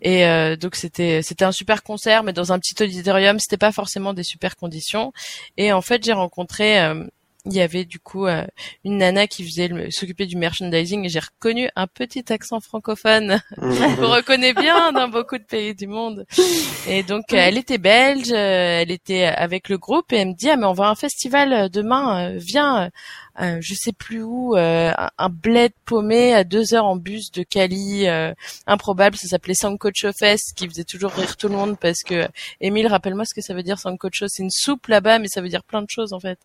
Et euh, donc c'était c'était un super concert, mais dans un petit auditorium, c'était pas forcément des super conditions. Et en fait, j'ai rencontré euh, il y avait du coup euh, une nana qui faisait s'occuper du merchandising et j'ai reconnu un petit accent francophone (laughs) qu'on reconnaît bien dans beaucoup de pays du monde. Et donc elle était belge, elle était avec le groupe et elle me dit ah mais on va à un festival demain, viens. Euh, je sais plus où, euh, un bled paumé à deux heures en bus de Cali, euh, improbable, ça s'appelait Sancocho Fest, qui faisait toujours rire tout le monde parce que, Émile, rappelle-moi ce que ça veut dire Sancocho, c'est une soupe là-bas, mais ça veut dire plein de choses en fait.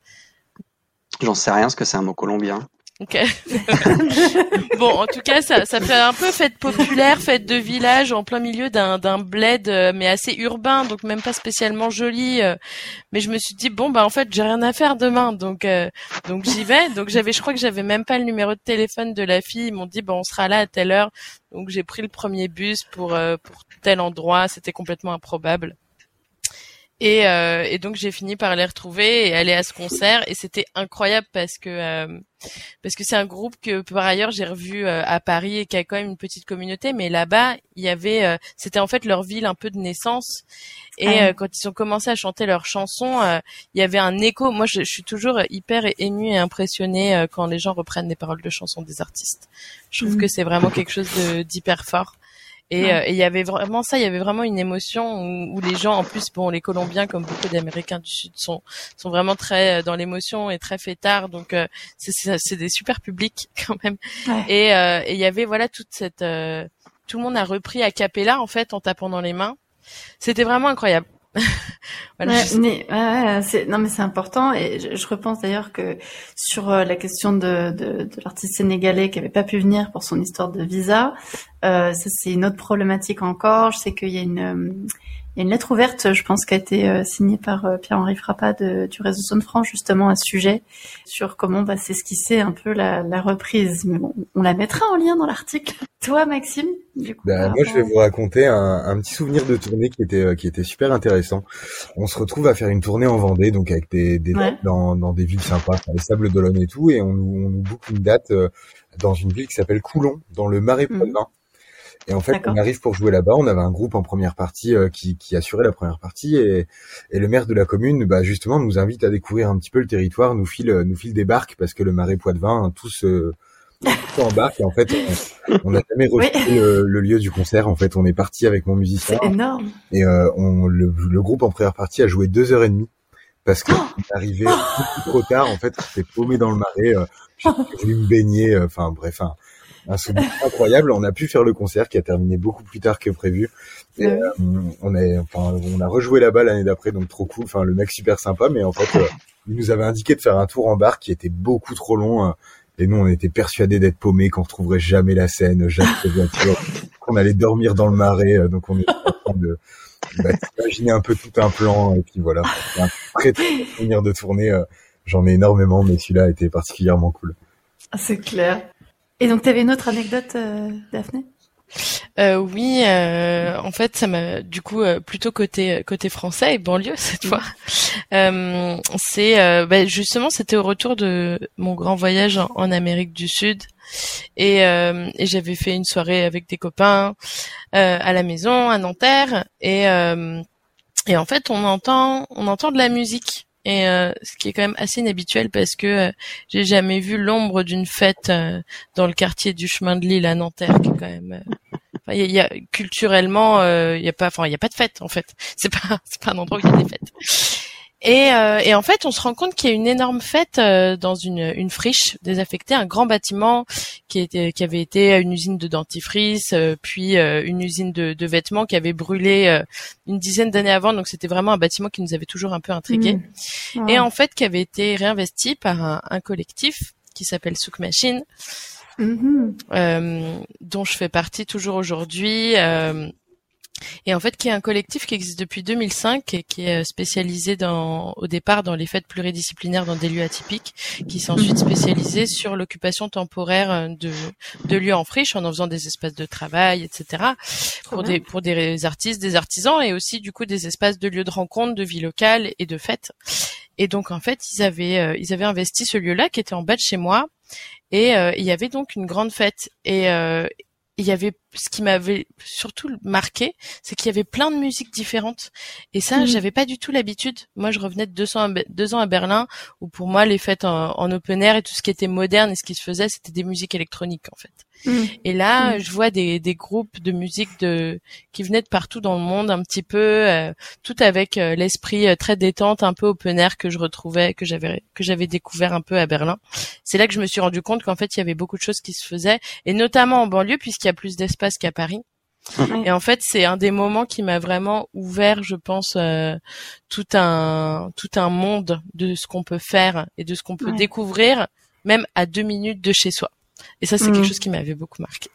J'en sais rien, ce que c'est un mot colombien. (laughs) Bon, en tout cas, ça, ça fait un peu fête populaire, fête de village en plein milieu d'un d'un bled, euh, mais assez urbain, donc même pas spécialement joli. Euh. mais je me suis dit bon bah en fait j'ai rien à faire demain, donc euh, donc j'y vais. Donc j'avais, je crois que j'avais même pas le numéro de téléphone de la fille. Ils m'ont dit bon on sera là à telle heure. Donc j'ai pris le premier bus pour pour tel endroit. C'était complètement improbable. Et, euh, et donc j'ai fini par les retrouver et aller à ce concert. Et c'était incroyable parce que euh, parce que c'est un groupe que par ailleurs j'ai revu euh, à Paris et qui a quand même une petite communauté. Mais là-bas il y avait euh, c'était en fait leur ville un peu de naissance. Et Ah. euh, quand ils ont commencé à chanter leurs chansons euh, il y avait un écho. Moi je, je suis toujours hyper émue et impressionnée euh, quand les gens reprennent les paroles de chansons des artistes. Je trouve Mhm. que c'est vraiment quelque chose d'hyper fort et euh, et il y avait vraiment ça, il y avait vraiment une émotion où, où les gens, en plus, bon, les Colombiens, comme beaucoup d'Américains du Sud, sont sont vraiment très euh, dans l'émotion et très fêtards, donc euh, c'est des super publics (laughs) quand même. Ouais. Et euh, et il y avait voilà toute cette, euh, tout le monde a repris a cappella en fait en tapant dans les mains. C'était vraiment incroyable. (laughs) voilà. Ouais, je- mais, ouais, non, mais c'est important. Et je, je repense d'ailleurs que sur euh, la question de, de, de l'artiste sénégalais qui avait pas pu venir pour son histoire de visa, euh, ça c'est une autre problématique encore. Je sais qu'il y a une, euh, il y a une lettre ouverte, je pense, qui a été euh, signée par euh, Pierre-Henri Frappa de, du réseau Zone France justement à ce sujet sur comment va s'esquisser un peu la, la reprise. Mais bon, on la mettra en lien dans l'article. (laughs) Toi, Maxime, du coup. Bah, par moi, je vais vous raconter un, un petit souvenir de tournée qui était euh, qui était super intéressant. On se retrouve à faire une tournée en Vendée, donc avec des, des Ouais. dans, dans des villes sympas, les Sables d'Olonne et tout, et on nous, on nous book une date euh, dans une ville qui s'appelle Coulon, dans le Marais Mhm. Et en fait, on arrive pour jouer là-bas. On avait un groupe en première partie euh, qui, qui assurait la première partie, et, et le maire de la commune, bah, justement, nous invite à découvrir un petit peu le territoire, nous file nous file des barques parce que le Marais Poitevin, hein, tous euh, tous en barque. Et en fait, on- n'a jamais Oui. reçu le, le lieu du concert. En fait, on est parti avec mon musicien C'est énorme. et euh, on, le, le groupe en première partie a joué deux heures et demie parce qu'on est arrivé trop tard. En fait, on s'est paumé dans le marais. Euh, J'ai (laughs) voulu me baigner. euh, Enfin bref, un, un souvenir incroyable. On a pu faire le concert qui a terminé beaucoup plus tard que prévu. Et, Ouais. euh, on a, enfin, on a rejoué là-bas l'année d'après, donc trop cool. Enfin, le mec super sympa, mais en fait, euh, il nous avait indiqué de faire un tour en bar qui était beaucoup trop long. euh, et nous, on était persuadés d'être paumés, qu'on retrouverait jamais la scène, jamais (laughs) qu'on allait dormir dans le marais. euh, donc on était en train de bah, imaginer un peu tout un plan. Et puis voilà, un très très bon souvenir de tournée. J'en ai énormément, mais celui-là a été particulièrement cool. Ah, C'est clair. Et donc, tu avais une autre anecdote, euh, Daphné? Euh, oui, euh, en fait, ça m'a du coup euh, plutôt côté côté français et banlieue (laughs) cette fois. Euh, c'est euh, bah, justement c'était au retour de mon grand voyage en, Amérique du Sud. Et, euh, et j'avais fait une soirée avec des copains euh, à la maison à Nanterre. Et euh, et en fait on entend on entend de la musique et euh, ce qui est quand même assez inhabituel parce que euh, j'ai jamais vu l'ombre d'une fête euh, dans le quartier du chemin de l'île à Nanterre qui est quand même euh, y a, y a- culturellement, euh, il y a pas, enfin, il y a pas de fête en fait. C'est pas, (laughs) c'est pas un endroit où il y a des fêtes. Et, euh, et en fait, on se rend compte qu'il y a une énorme fête euh, dans une, une friche désaffectée, un grand bâtiment qui était, qui avait été une usine de dentifrice, euh, puis euh, une usine de, de vêtements qui avait brûlé euh, une dizaine d'années avant. Donc c'était vraiment un bâtiment qui nous avait toujours un peu intrigués Mmh. et en fait qui avait été réinvesti par un, un collectif qui s'appelle Souk Machine, Mhm. euh, dont je fais partie toujours aujourd'hui. Et en fait, qui est un collectif qui existe depuis 2005 et qui est euh, spécialisé dans, au départ dans les fêtes pluridisciplinaires dans des lieux atypiques, qui s'est ensuite spécialisé sur l'occupation temporaire euh, de, de lieux en friche en en faisant des espaces de travail, etc. pour des pour des artistes, des artisans et aussi du coup des espaces de lieux de rencontre, de vie locale et de fêtes. Et donc en fait, ils avaient euh, ils avaient investi ce lieu-là qui était en bas de chez moi et euh, il y avait donc une grande fête et euh, il y avait ce qui m'avait surtout marqué, c'est qu'il y avait plein de musiques différentes. Et ça, Mhm. j'avais pas du tout l'habitude. Moi, je revenais de 200 à Be- deux ans à Berlin, où pour moi, les fêtes en, en open air et tout ce qui était moderne et ce qui se faisait, c'était des musiques électroniques, en fait. Mhm. Et là, Mhm. je vois des, des groupes de musique de qui venaient de partout dans le monde, un petit peu, euh, tout avec euh, l'esprit euh, très détente, un peu open air que je retrouvais, que j'avais que j'avais découvert un peu à Berlin. C'est là que je me suis rendu compte qu'en fait, il y avait beaucoup de choses qui se faisaient, et notamment en banlieue, puisqu'il y a plus d'espace qu'à Paris. Ouais. Et en fait, c'est un des moments qui m'a vraiment ouvert, je pense, euh, tout un tout un monde de ce qu'on peut faire et de ce qu'on peut Ouais. découvrir, même à deux minutes de chez soi. Et ça, c'est quelque chose qui m'avait beaucoup marqué.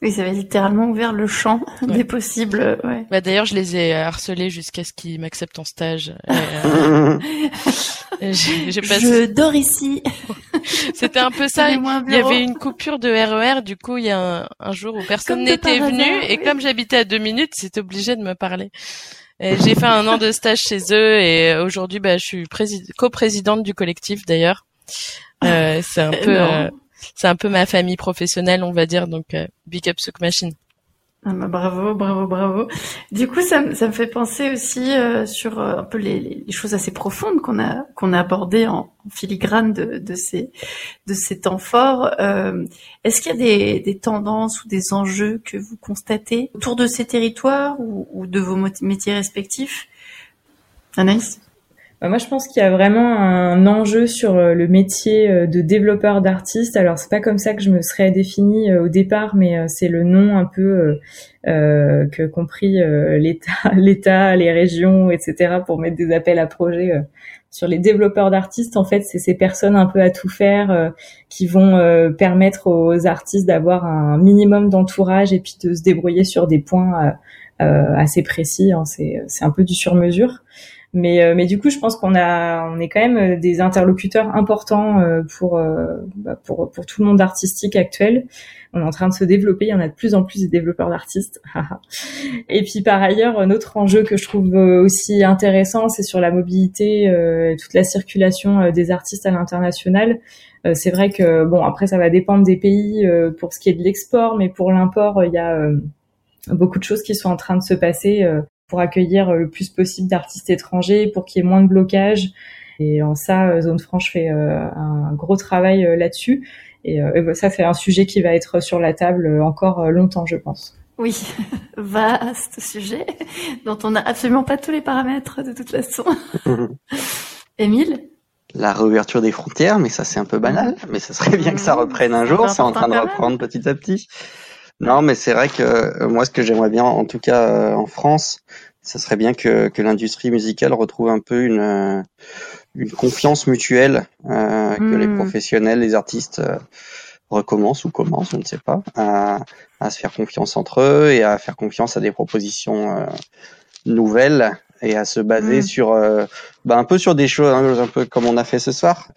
Oui, ça avait littéralement ouvert le champ Ouais. des possibles. Ouais. Bah, d'ailleurs, je les ai harcelés jusqu'à ce qu'ils m'acceptent en stage. Et, euh, (laughs) (laughs) Je dors ici. (laughs) C'était un peu ça. Il y avait une coupure de RER. E du coup, il y a un, jour où personne n'était venu et comme j'habitais à deux minutes, c'était obligé de me parler. J'ai fait un an de stage chez eux et aujourd'hui, bah, je suis coprésidente du collectif d'ailleurs. Euh, c'est un peu, euh, c'est un peu ma famille professionnelle, on va dire. Donc, euh, big up Souk Machine. Ah bah bravo, bravo, bravo. Du coup, ça, me, fait penser aussi euh, sur euh, un peu les, choses assez profondes qu'on a a abordées en, filigrane de, ces de ces temps forts. Est-ce qu'il y a des, tendances ou des enjeux que vous constatez autour de ces territoires ou, ou de vos métiers respectifs, Anaïs? Moi, je pense qu'il y a vraiment un enjeu sur euh, le métier euh, de développeur d'artiste. Alors, c'est pas comme ça que je me serais définie euh, au départ, mais c'est le nom un peu euh, que compris l'État, (laughs) l'État, les régions, etc. pour mettre des appels à projets sur les développeurs d'artistes. En fait, c'est ces personnes un peu à tout faire qui vont permettre aux artistes d'avoir un minimum d'entourage et puis de se débrouiller sur des points assez précis. Hein. C'est, c'est un peu du sur-mesure. Mais, euh, mais du coup, je pense qu'on a, on est quand même euh, des interlocuteurs importants euh, pour, bah, pour, pour tout le monde artistique actuel. On est en train de se développer. Il y en a de plus en plus des développeurs d'artistes. (laughs) et puis par ailleurs, un autre enjeu que je trouve aussi intéressant, c'est sur la mobilité, et toute la circulation des artistes à l'international. c'est vrai que bon, après ça va dépendre des pays pour ce qui est de l'export, mais pour l'import, il y a beaucoup de choses qui sont en train de se passer pour accueillir le plus possible d'artistes étrangers, pour qu'il y ait moins de blocages. Et en ça, euh, Zone Franche fait euh, un gros travail euh, là-dessus. Et, ça, c'est un sujet qui va être sur la table encore longtemps, je pense. Oui, (laughs) vaste sujet dont on n'a absolument pas tous les paramètres de toute façon. (laughs) Émile? La réouverture des frontières, mais ça c'est un peu banal, mais ça serait bien que ça reprenne un jour, c'est en train de reprendre petit à petit. Non, mais c'est vrai que euh, moi, ce que j'aimerais bien, en tout cas euh, en France, ça serait bien que, que l'industrie musicale retrouve un peu une, euh, une confiance mutuelle, que les hmm. professionnels, les artistes recommencent ou commencent, je ne sais pas, à, à, se faire confiance entre eux et à faire confiance à des propositions nouvelles et à se baser hmm. sur, bah, un peu sur des choses, hein, un peu comme on a fait ce soir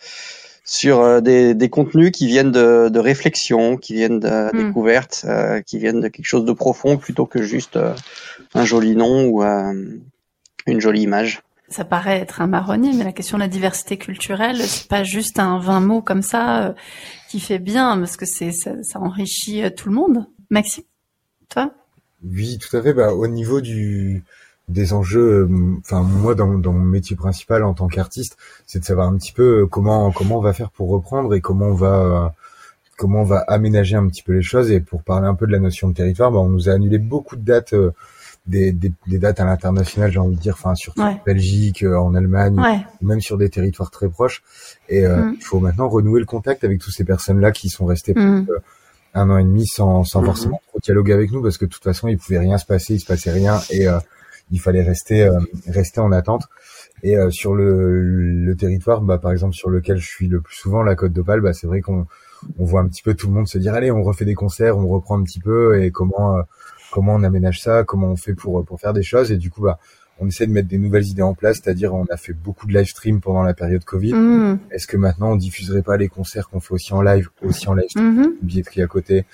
sur euh, des, des, contenus qui viennent de, de réflexion, qui viennent de hmm. découvertes, euh, qui viennent de quelque chose de profond plutôt que juste euh, un joli nom ou une jolie image. Ça paraît être un marronnier, mais la question de la diversité culturelle, c'est pas juste un 20 mots comme ça qui fait bien, parce que c'est ça, ça, enrichit tout le monde. Maxime, toi? Oui, tout à fait. Bah, au niveau du des enjeux. Euh, enfin, moi, dans, dans, mon métier principal en tant qu'artiste, c'est de savoir un petit peu euh, comment comment on va faire pour reprendre et comment on va euh, comment on va aménager un petit peu les choses. Et pour parler un peu de la notion de territoire, bah, on nous a annulé beaucoup de dates. des, des, des, dates à l'international, j'ai envie de dire, enfin surtout en Belgique, en Allemagne, même sur des territoires très proches. Et mm. il faut maintenant renouer le contact avec toutes ces personnes-là qui sont restées mm. un an et demi sans, sans mm-hmm. forcément trop dialoguer avec nous parce que de toute façon il pouvait rien se passer, il se passait rien et il fallait rester euh, rester en attente. Et euh, sur le, le territoire, bah, par exemple sur lequel je suis le plus souvent, la Côte d'Opale, bah, c'est vrai qu'on on voit un petit peu tout le monde se dire allez, on refait des concerts, on reprend un petit peu et comment euh, comment on aménage ça, comment on fait pour pour faire des choses. Et du coup, bah, on essaie de mettre des nouvelles idées en place, c'est-à-dire on a fait beaucoup de live stream pendant la période Covid. Mmh. Est-ce que maintenant on diffuserait pas les concerts qu'on fait aussi en live, aussi en live stream, mmh. billetterie à côté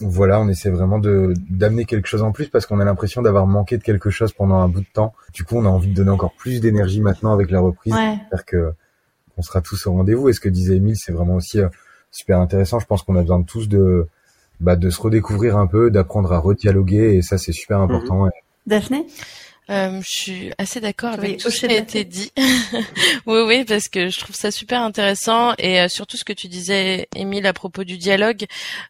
voilà, on essaie vraiment de d'amener quelque chose en plus parce qu'on a l'impression d'avoir manqué de quelque chose pendant un bout de temps. Du coup, on a envie de donner encore plus d'énergie maintenant avec la reprise. J'espère que on sera tous au rendez-vous. Et ce que disait Emile, c'est vraiment aussi euh, super intéressant. Je pense qu'on a besoin de tous de bah, de se redécouvrir un peu, d'apprendre à redialoguer et ça c'est super mhm. important. Daphné? Euh, je suis assez d'accord avec tout ce qui a été dit. (laughs) oui, oui, parce que je trouve ça super intéressant et euh, surtout ce que tu disais, Émile, à propos du dialogue,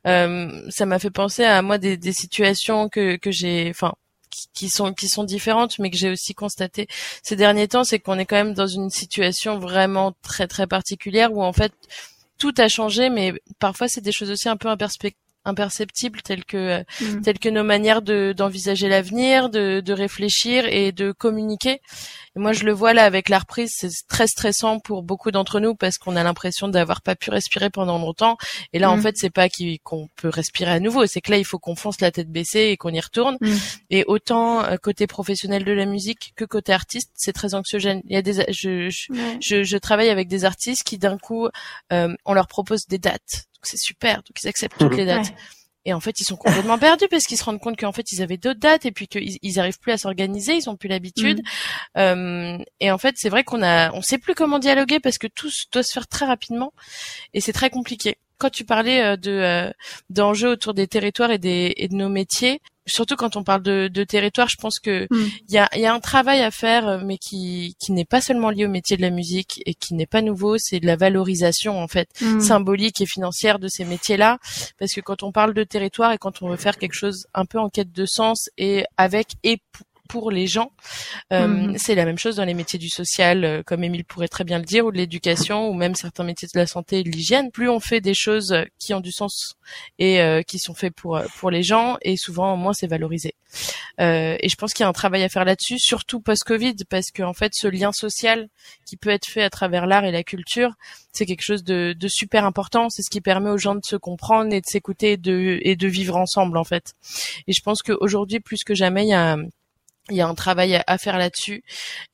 euh, ça m'a fait penser à moi des, des situations que, que j'ai, enfin, qui sont qui sont différentes, mais que j'ai aussi constaté ces derniers temps, c'est qu'on est quand même dans une situation vraiment très très particulière où en fait tout a changé, mais parfois c'est des choses aussi un peu imperceptibles telles que mm. telles que nos manières de d'envisager l'avenir, de, de réfléchir et de communiquer. Et moi, je le vois là avec la reprise, c'est très stressant pour beaucoup d'entre nous parce qu'on a l'impression d'avoir pas pu respirer pendant longtemps. Et là, en mm. fait, c'est pas qu'on peut respirer à nouveau, c'est que là, il faut qu'on fonce la tête baissée et qu'on y retourne. Mm. Et autant euh, côté professionnel de la musique que côté artiste, c'est très anxiogène. Il y a des, je, je, je, travaille avec des artistes qui d'un coup, euh, on leur propose des dates c'est super, donc ils acceptent toutes les dates. Et en fait, ils sont complètement (laughs) perdus parce qu'ils se rendent compte qu'en fait, ils avaient d'autres dates et puis qu'ils ils arrivent plus à s'organiser, ils ont plus l'habitude. Mm. Euh, et en fait, c'est vrai qu'on a, on sait plus comment dialoguer parce que tout doit se faire très rapidement et c'est très compliqué. Quand tu parlais euh, de euh, d'enjeux autour des territoires et des et de nos métiers, surtout quand on parle de, de territoire, je pense que hmm. il y, a, y, a, un travail à faire, euh, mais qui, qui n'est pas seulement lié au métier de la musique et qui n'est pas nouveau, c'est de la valorisation en fait hmm. symbolique et financière de ces métiers-là, parce que quand on parle de territoire et quand on veut faire quelque chose un peu en quête de sens et avec et pour les gens. Euh, mhm. C'est la même chose dans les métiers du social, euh, comme Émile pourrait très bien le dire, ou de l'éducation, ou même certains métiers de la santé et de l'hygiène. Plus on fait des choses qui ont du sens et euh, qui sont faits pour pour les gens, et souvent moins c'est valorisé. et je pense qu'il y a un travail à faire là-dessus, surtout post-Covid, parce que en fait, ce lien social qui peut être fait à travers l'art et la culture, c'est quelque chose de, de, super important. C'est ce qui permet aux gens de se comprendre et de s'écouter et de, et de vivre ensemble en fait. Et je pense qu'aujourd'hui, plus que jamais, il y a il y a un travail à, faire là-dessus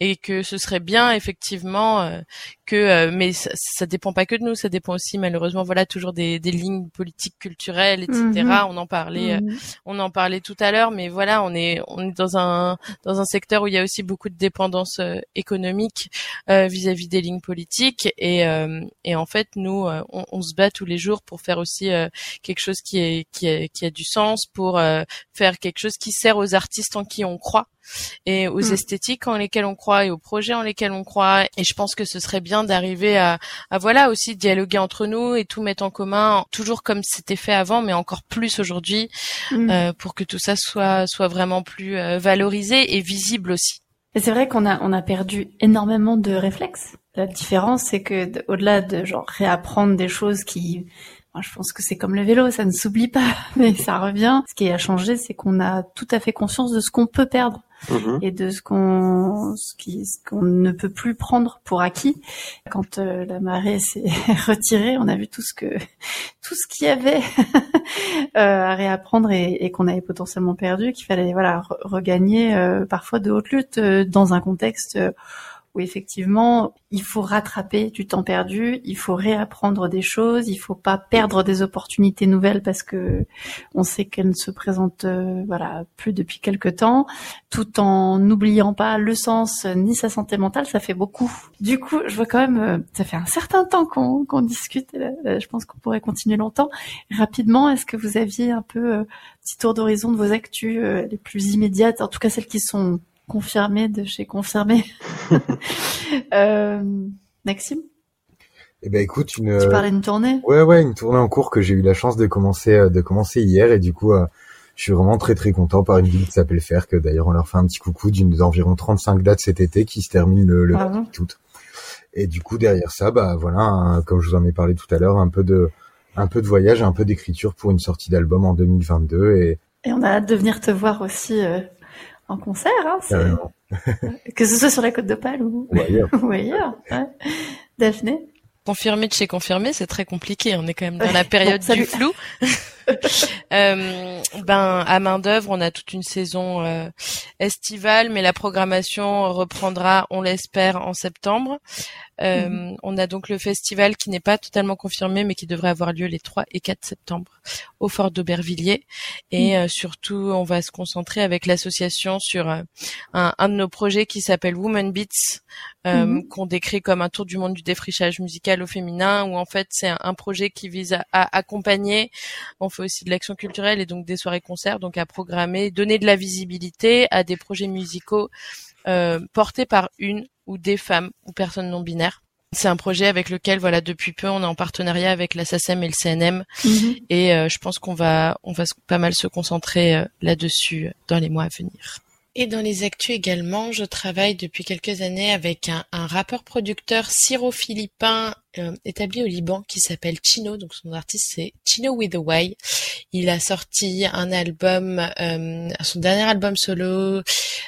et que ce serait bien effectivement euh, que euh, mais ça, ça, dépend pas que de nous ça dépend aussi malheureusement voilà toujours des, des lignes politiques culturelles etc mhm. on en parlait euh, mhm. on en parlait tout à l'heure mais voilà on est on est dans un dans un secteur où il y a aussi beaucoup de dépendance économique vis-à-vis des lignes politiques et et en fait nous on, on, se bat tous les jours pour faire aussi quelque chose qui est qui a qui a du sens pour faire quelque chose qui sert aux artistes en qui on croit et aux hmm. esthétiques en lesquelles on croit et aux projets en lesquels on croit. Et je pense que ce serait bien d'arriver à, à, voilà aussi dialoguer entre nous et tout mettre en commun, toujours comme c'était fait avant, mais encore plus aujourd'hui, hmm. euh, pour que tout ça soit soit vraiment plus euh, valorisé et visible aussi. Et c'est vrai qu'on a on a perdu énormément de réflexes. La différence, c'est que au-delà de genre réapprendre des choses qui je pense que c'est comme le vélo, ça ne s'oublie pas, (laughs) mais ça revient. Ce qui a changé, c'est qu'on a tout à fait conscience de ce qu'on peut perdre Mhm. et de ce qu'on ce qui qu'on ne peut plus prendre pour acquis. Quand euh, la marée s'est (laughs) retirée, on a vu tout ce que (laughs) tout ce qu'il y avait (laughs) euh, à réapprendre et, et qu'on avait potentiellement perdu, qu'il fallait voilà regagner euh, parfois de haute lutte dans un contexte où effectivement il faut rattraper du temps perdu, il faut réapprendre des choses, il faut pas perdre des opportunités nouvelles parce que on sait qu'elles ne se présentent euh, voilà plus depuis quelque temps, tout en n'oubliant pas le sens ni sa santé mentale, ça fait beaucoup. Du coup, je vois quand même, euh, ça fait un certain temps qu'on qu'on discute. je pense qu'on pourrait continuer longtemps. Rapidement, est-ce que vous aviez un peu euh, petit tour d'horizon de vos actus les plus immédiates, en tout cas celles qui sont confirmé de chez confirmé. (laughs) euh, Maxime? Eh ben écoute, une. Tu parlais d'une tournée? Ouais ouais, une tournée en cours que j'ai eu la chance de commencer euh, de commencer hier et du coup euh, je suis vraiment très très content par une ville qui s'appelle Fer que d'ailleurs on leur fait un petit coucou d'une d'environ 35 dates cet été qui se termine le, le août. Et du coup derrière ça bah voilà comme je vous en ai parlé tout à l'heure un peu de un peu de voyage, un peu d'écriture pour une sortie d'album en 2022 et et on a hâte de venir te voir aussi euh, en concert, hein, (laughs) que ce soit sur la côte d'Opale ou, ou ailleurs. (laughs) Daphné? Confirmé de chez confirmé, c'est très compliqué. On est quand même dans la période du flou. (laughs) (laughs) euh, ben à main d'œuvre, on a toute une saison euh, estivale, mais la programmation reprendra, on l'espère, en septembre. Euh, mhm. On a donc le festival qui n'est pas totalement confirmé, mais qui devrait avoir lieu les 3 et 4 septembre au Fort d'Aubervilliers. Et mhm. euh, surtout, on va se concentrer avec l'association sur euh, un, un, de nos projets qui s'appelle Woman Beats, mhm. qu'on décrit comme un tour du monde du défrichage musical au féminin, où en fait c'est un, projet qui vise à, à, accompagner. On fait aussi de l'action culturelle et donc des soirées-concerts, donc à programmer, donner de la visibilité à des projets musicaux euh, portés par une ou des femmes ou personnes non binaires. C'est un projet avec lequel, voilà, depuis peu, on est en partenariat avec la SACEM et le CNM, mhm. et euh, je pense qu'on va, on va pas mal se concentrer euh, là-dessus dans les mois à venir. Et dans les actus également, je travaille depuis quelques années avec un, rappeur-producteur syro-philippin euh, établi au Liban qui s'appelle Chino. Donc son artiste c'est Chino with a Y. Il a sorti un album, euh, son dernier album solo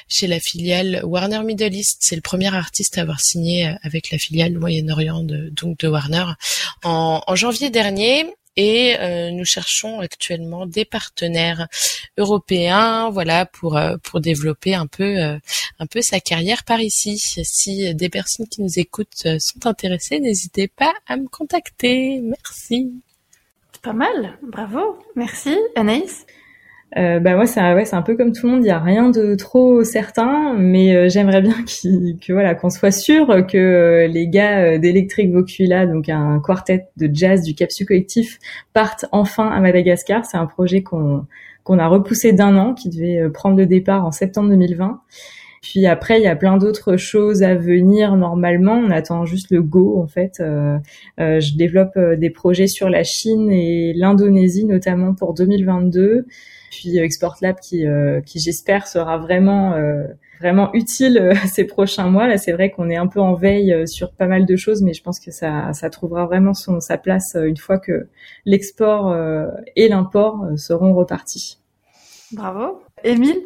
chez la filiale Warner Middle East. C'est le premier artiste à avoir signé avec la filiale Moyen-Orient de, donc de Warner en, en janvier dernier et euh, nous cherchons actuellement des partenaires européens, voilà, pour euh, pour développer un peu euh, un peu sa carrière par ici. Si des personnes qui nous écoutent sont intéressées, n'hésitez pas à me contacter. Merci. Pas mal, bravo, merci Anaïs. Euh, bah c'est ouais, c'est un peu comme tout le monde, il y a rien de trop certain, mais euh, j'aimerais bien que voilà qu'on soit sûr que euh, les gars euh, d'Electric Vocula, donc un quartet de jazz du Capsu Collectif, partent enfin à Madagascar. C'est un projet qu'on qu'on a repoussé d'un an, qui devait prendre le départ en septembre 2020. Puis après, il y a plein d'autres choses à venir normalement. On attend juste le go en fait. Euh, je développe des projets sur la Chine et l'Indonésie notamment pour 2022 puis euh, Export Lab qui, euh, qui j'espère sera vraiment euh, vraiment utile (laughs) ces prochains mois. Là, c'est vrai qu'on est un peu en veille sur pas mal de choses, mais je pense que ça, ça trouvera vraiment son, sa place une fois que l'export et l'import seront repartis. Bravo. Émile?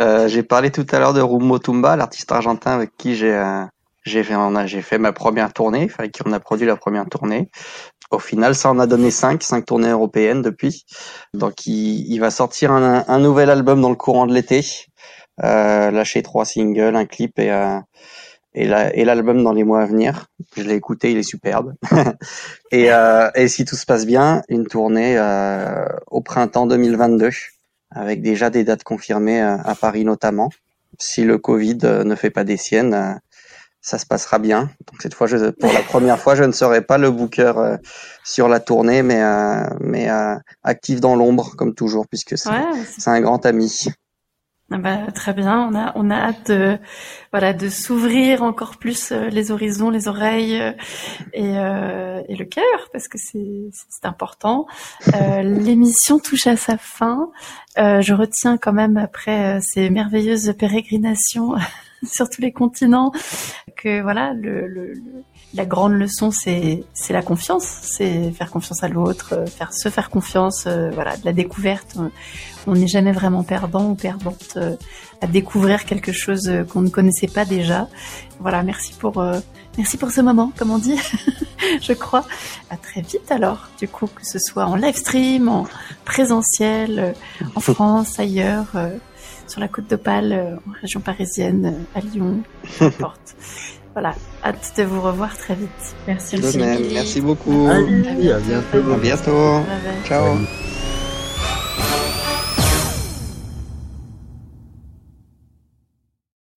Euh, J'ai parlé tout à l'heure de Rumo Tumba, l'artiste argentin avec qui j'ai j'ai fait, j'ai fait ma première tournée, avec qui on a produit la première tournée. Au final, ça en a donné cinq, cinq tournées européennes depuis. Donc, il, il va sortir un, un, nouvel album dans le courant de l'été, euh, lâcher trois singles, un clip et, euh, et, et l'album dans les mois à venir. Je l'ai écouté, il est superbe. (laughs) et, euh, et si tout se passe bien, une tournée euh, au printemps 2022, avec déjà des dates confirmées euh, à Paris notamment. Si le Covid euh, ne fait pas des siennes, ça se passera bien. Donc cette fois, je, pour la première fois, je ne serai pas le booker euh, sur la tournée, mais euh, mais euh, actif dans l'ombre comme toujours, puisque c'est un grand ami. Ah bah, très bien, on a on a hâte de voilà de s'ouvrir encore plus les horizons, les oreilles et, et le cœur parce que c'est c'est important. (laughs) L'émission touche à sa fin. je retiens quand même après ces merveilleuses pérégrinations (laughs) sur tous les continents. Que voilà, le, le, la grande leçon, c'est c'est la confiance, c'est faire confiance à l'autre, euh, faire se faire confiance, euh, voilà, de la découverte. On n'est jamais vraiment perdant ou perdante euh, à découvrir quelque chose qu'on ne connaissait pas déjà. Voilà, merci pour merci pour ce moment, comme on dit, (laughs) je crois. À très vite alors, du coup, que ce soit en live stream, en présentiel, en France, ailleurs sur la côte d'Opale, euh, en région parisienne, euh, à Lyon, n'importe. (laughs) voilà, hâte de vous revoir très vite. Merci, Merci beaucoup. à bientôt. À bientôt. Ciao.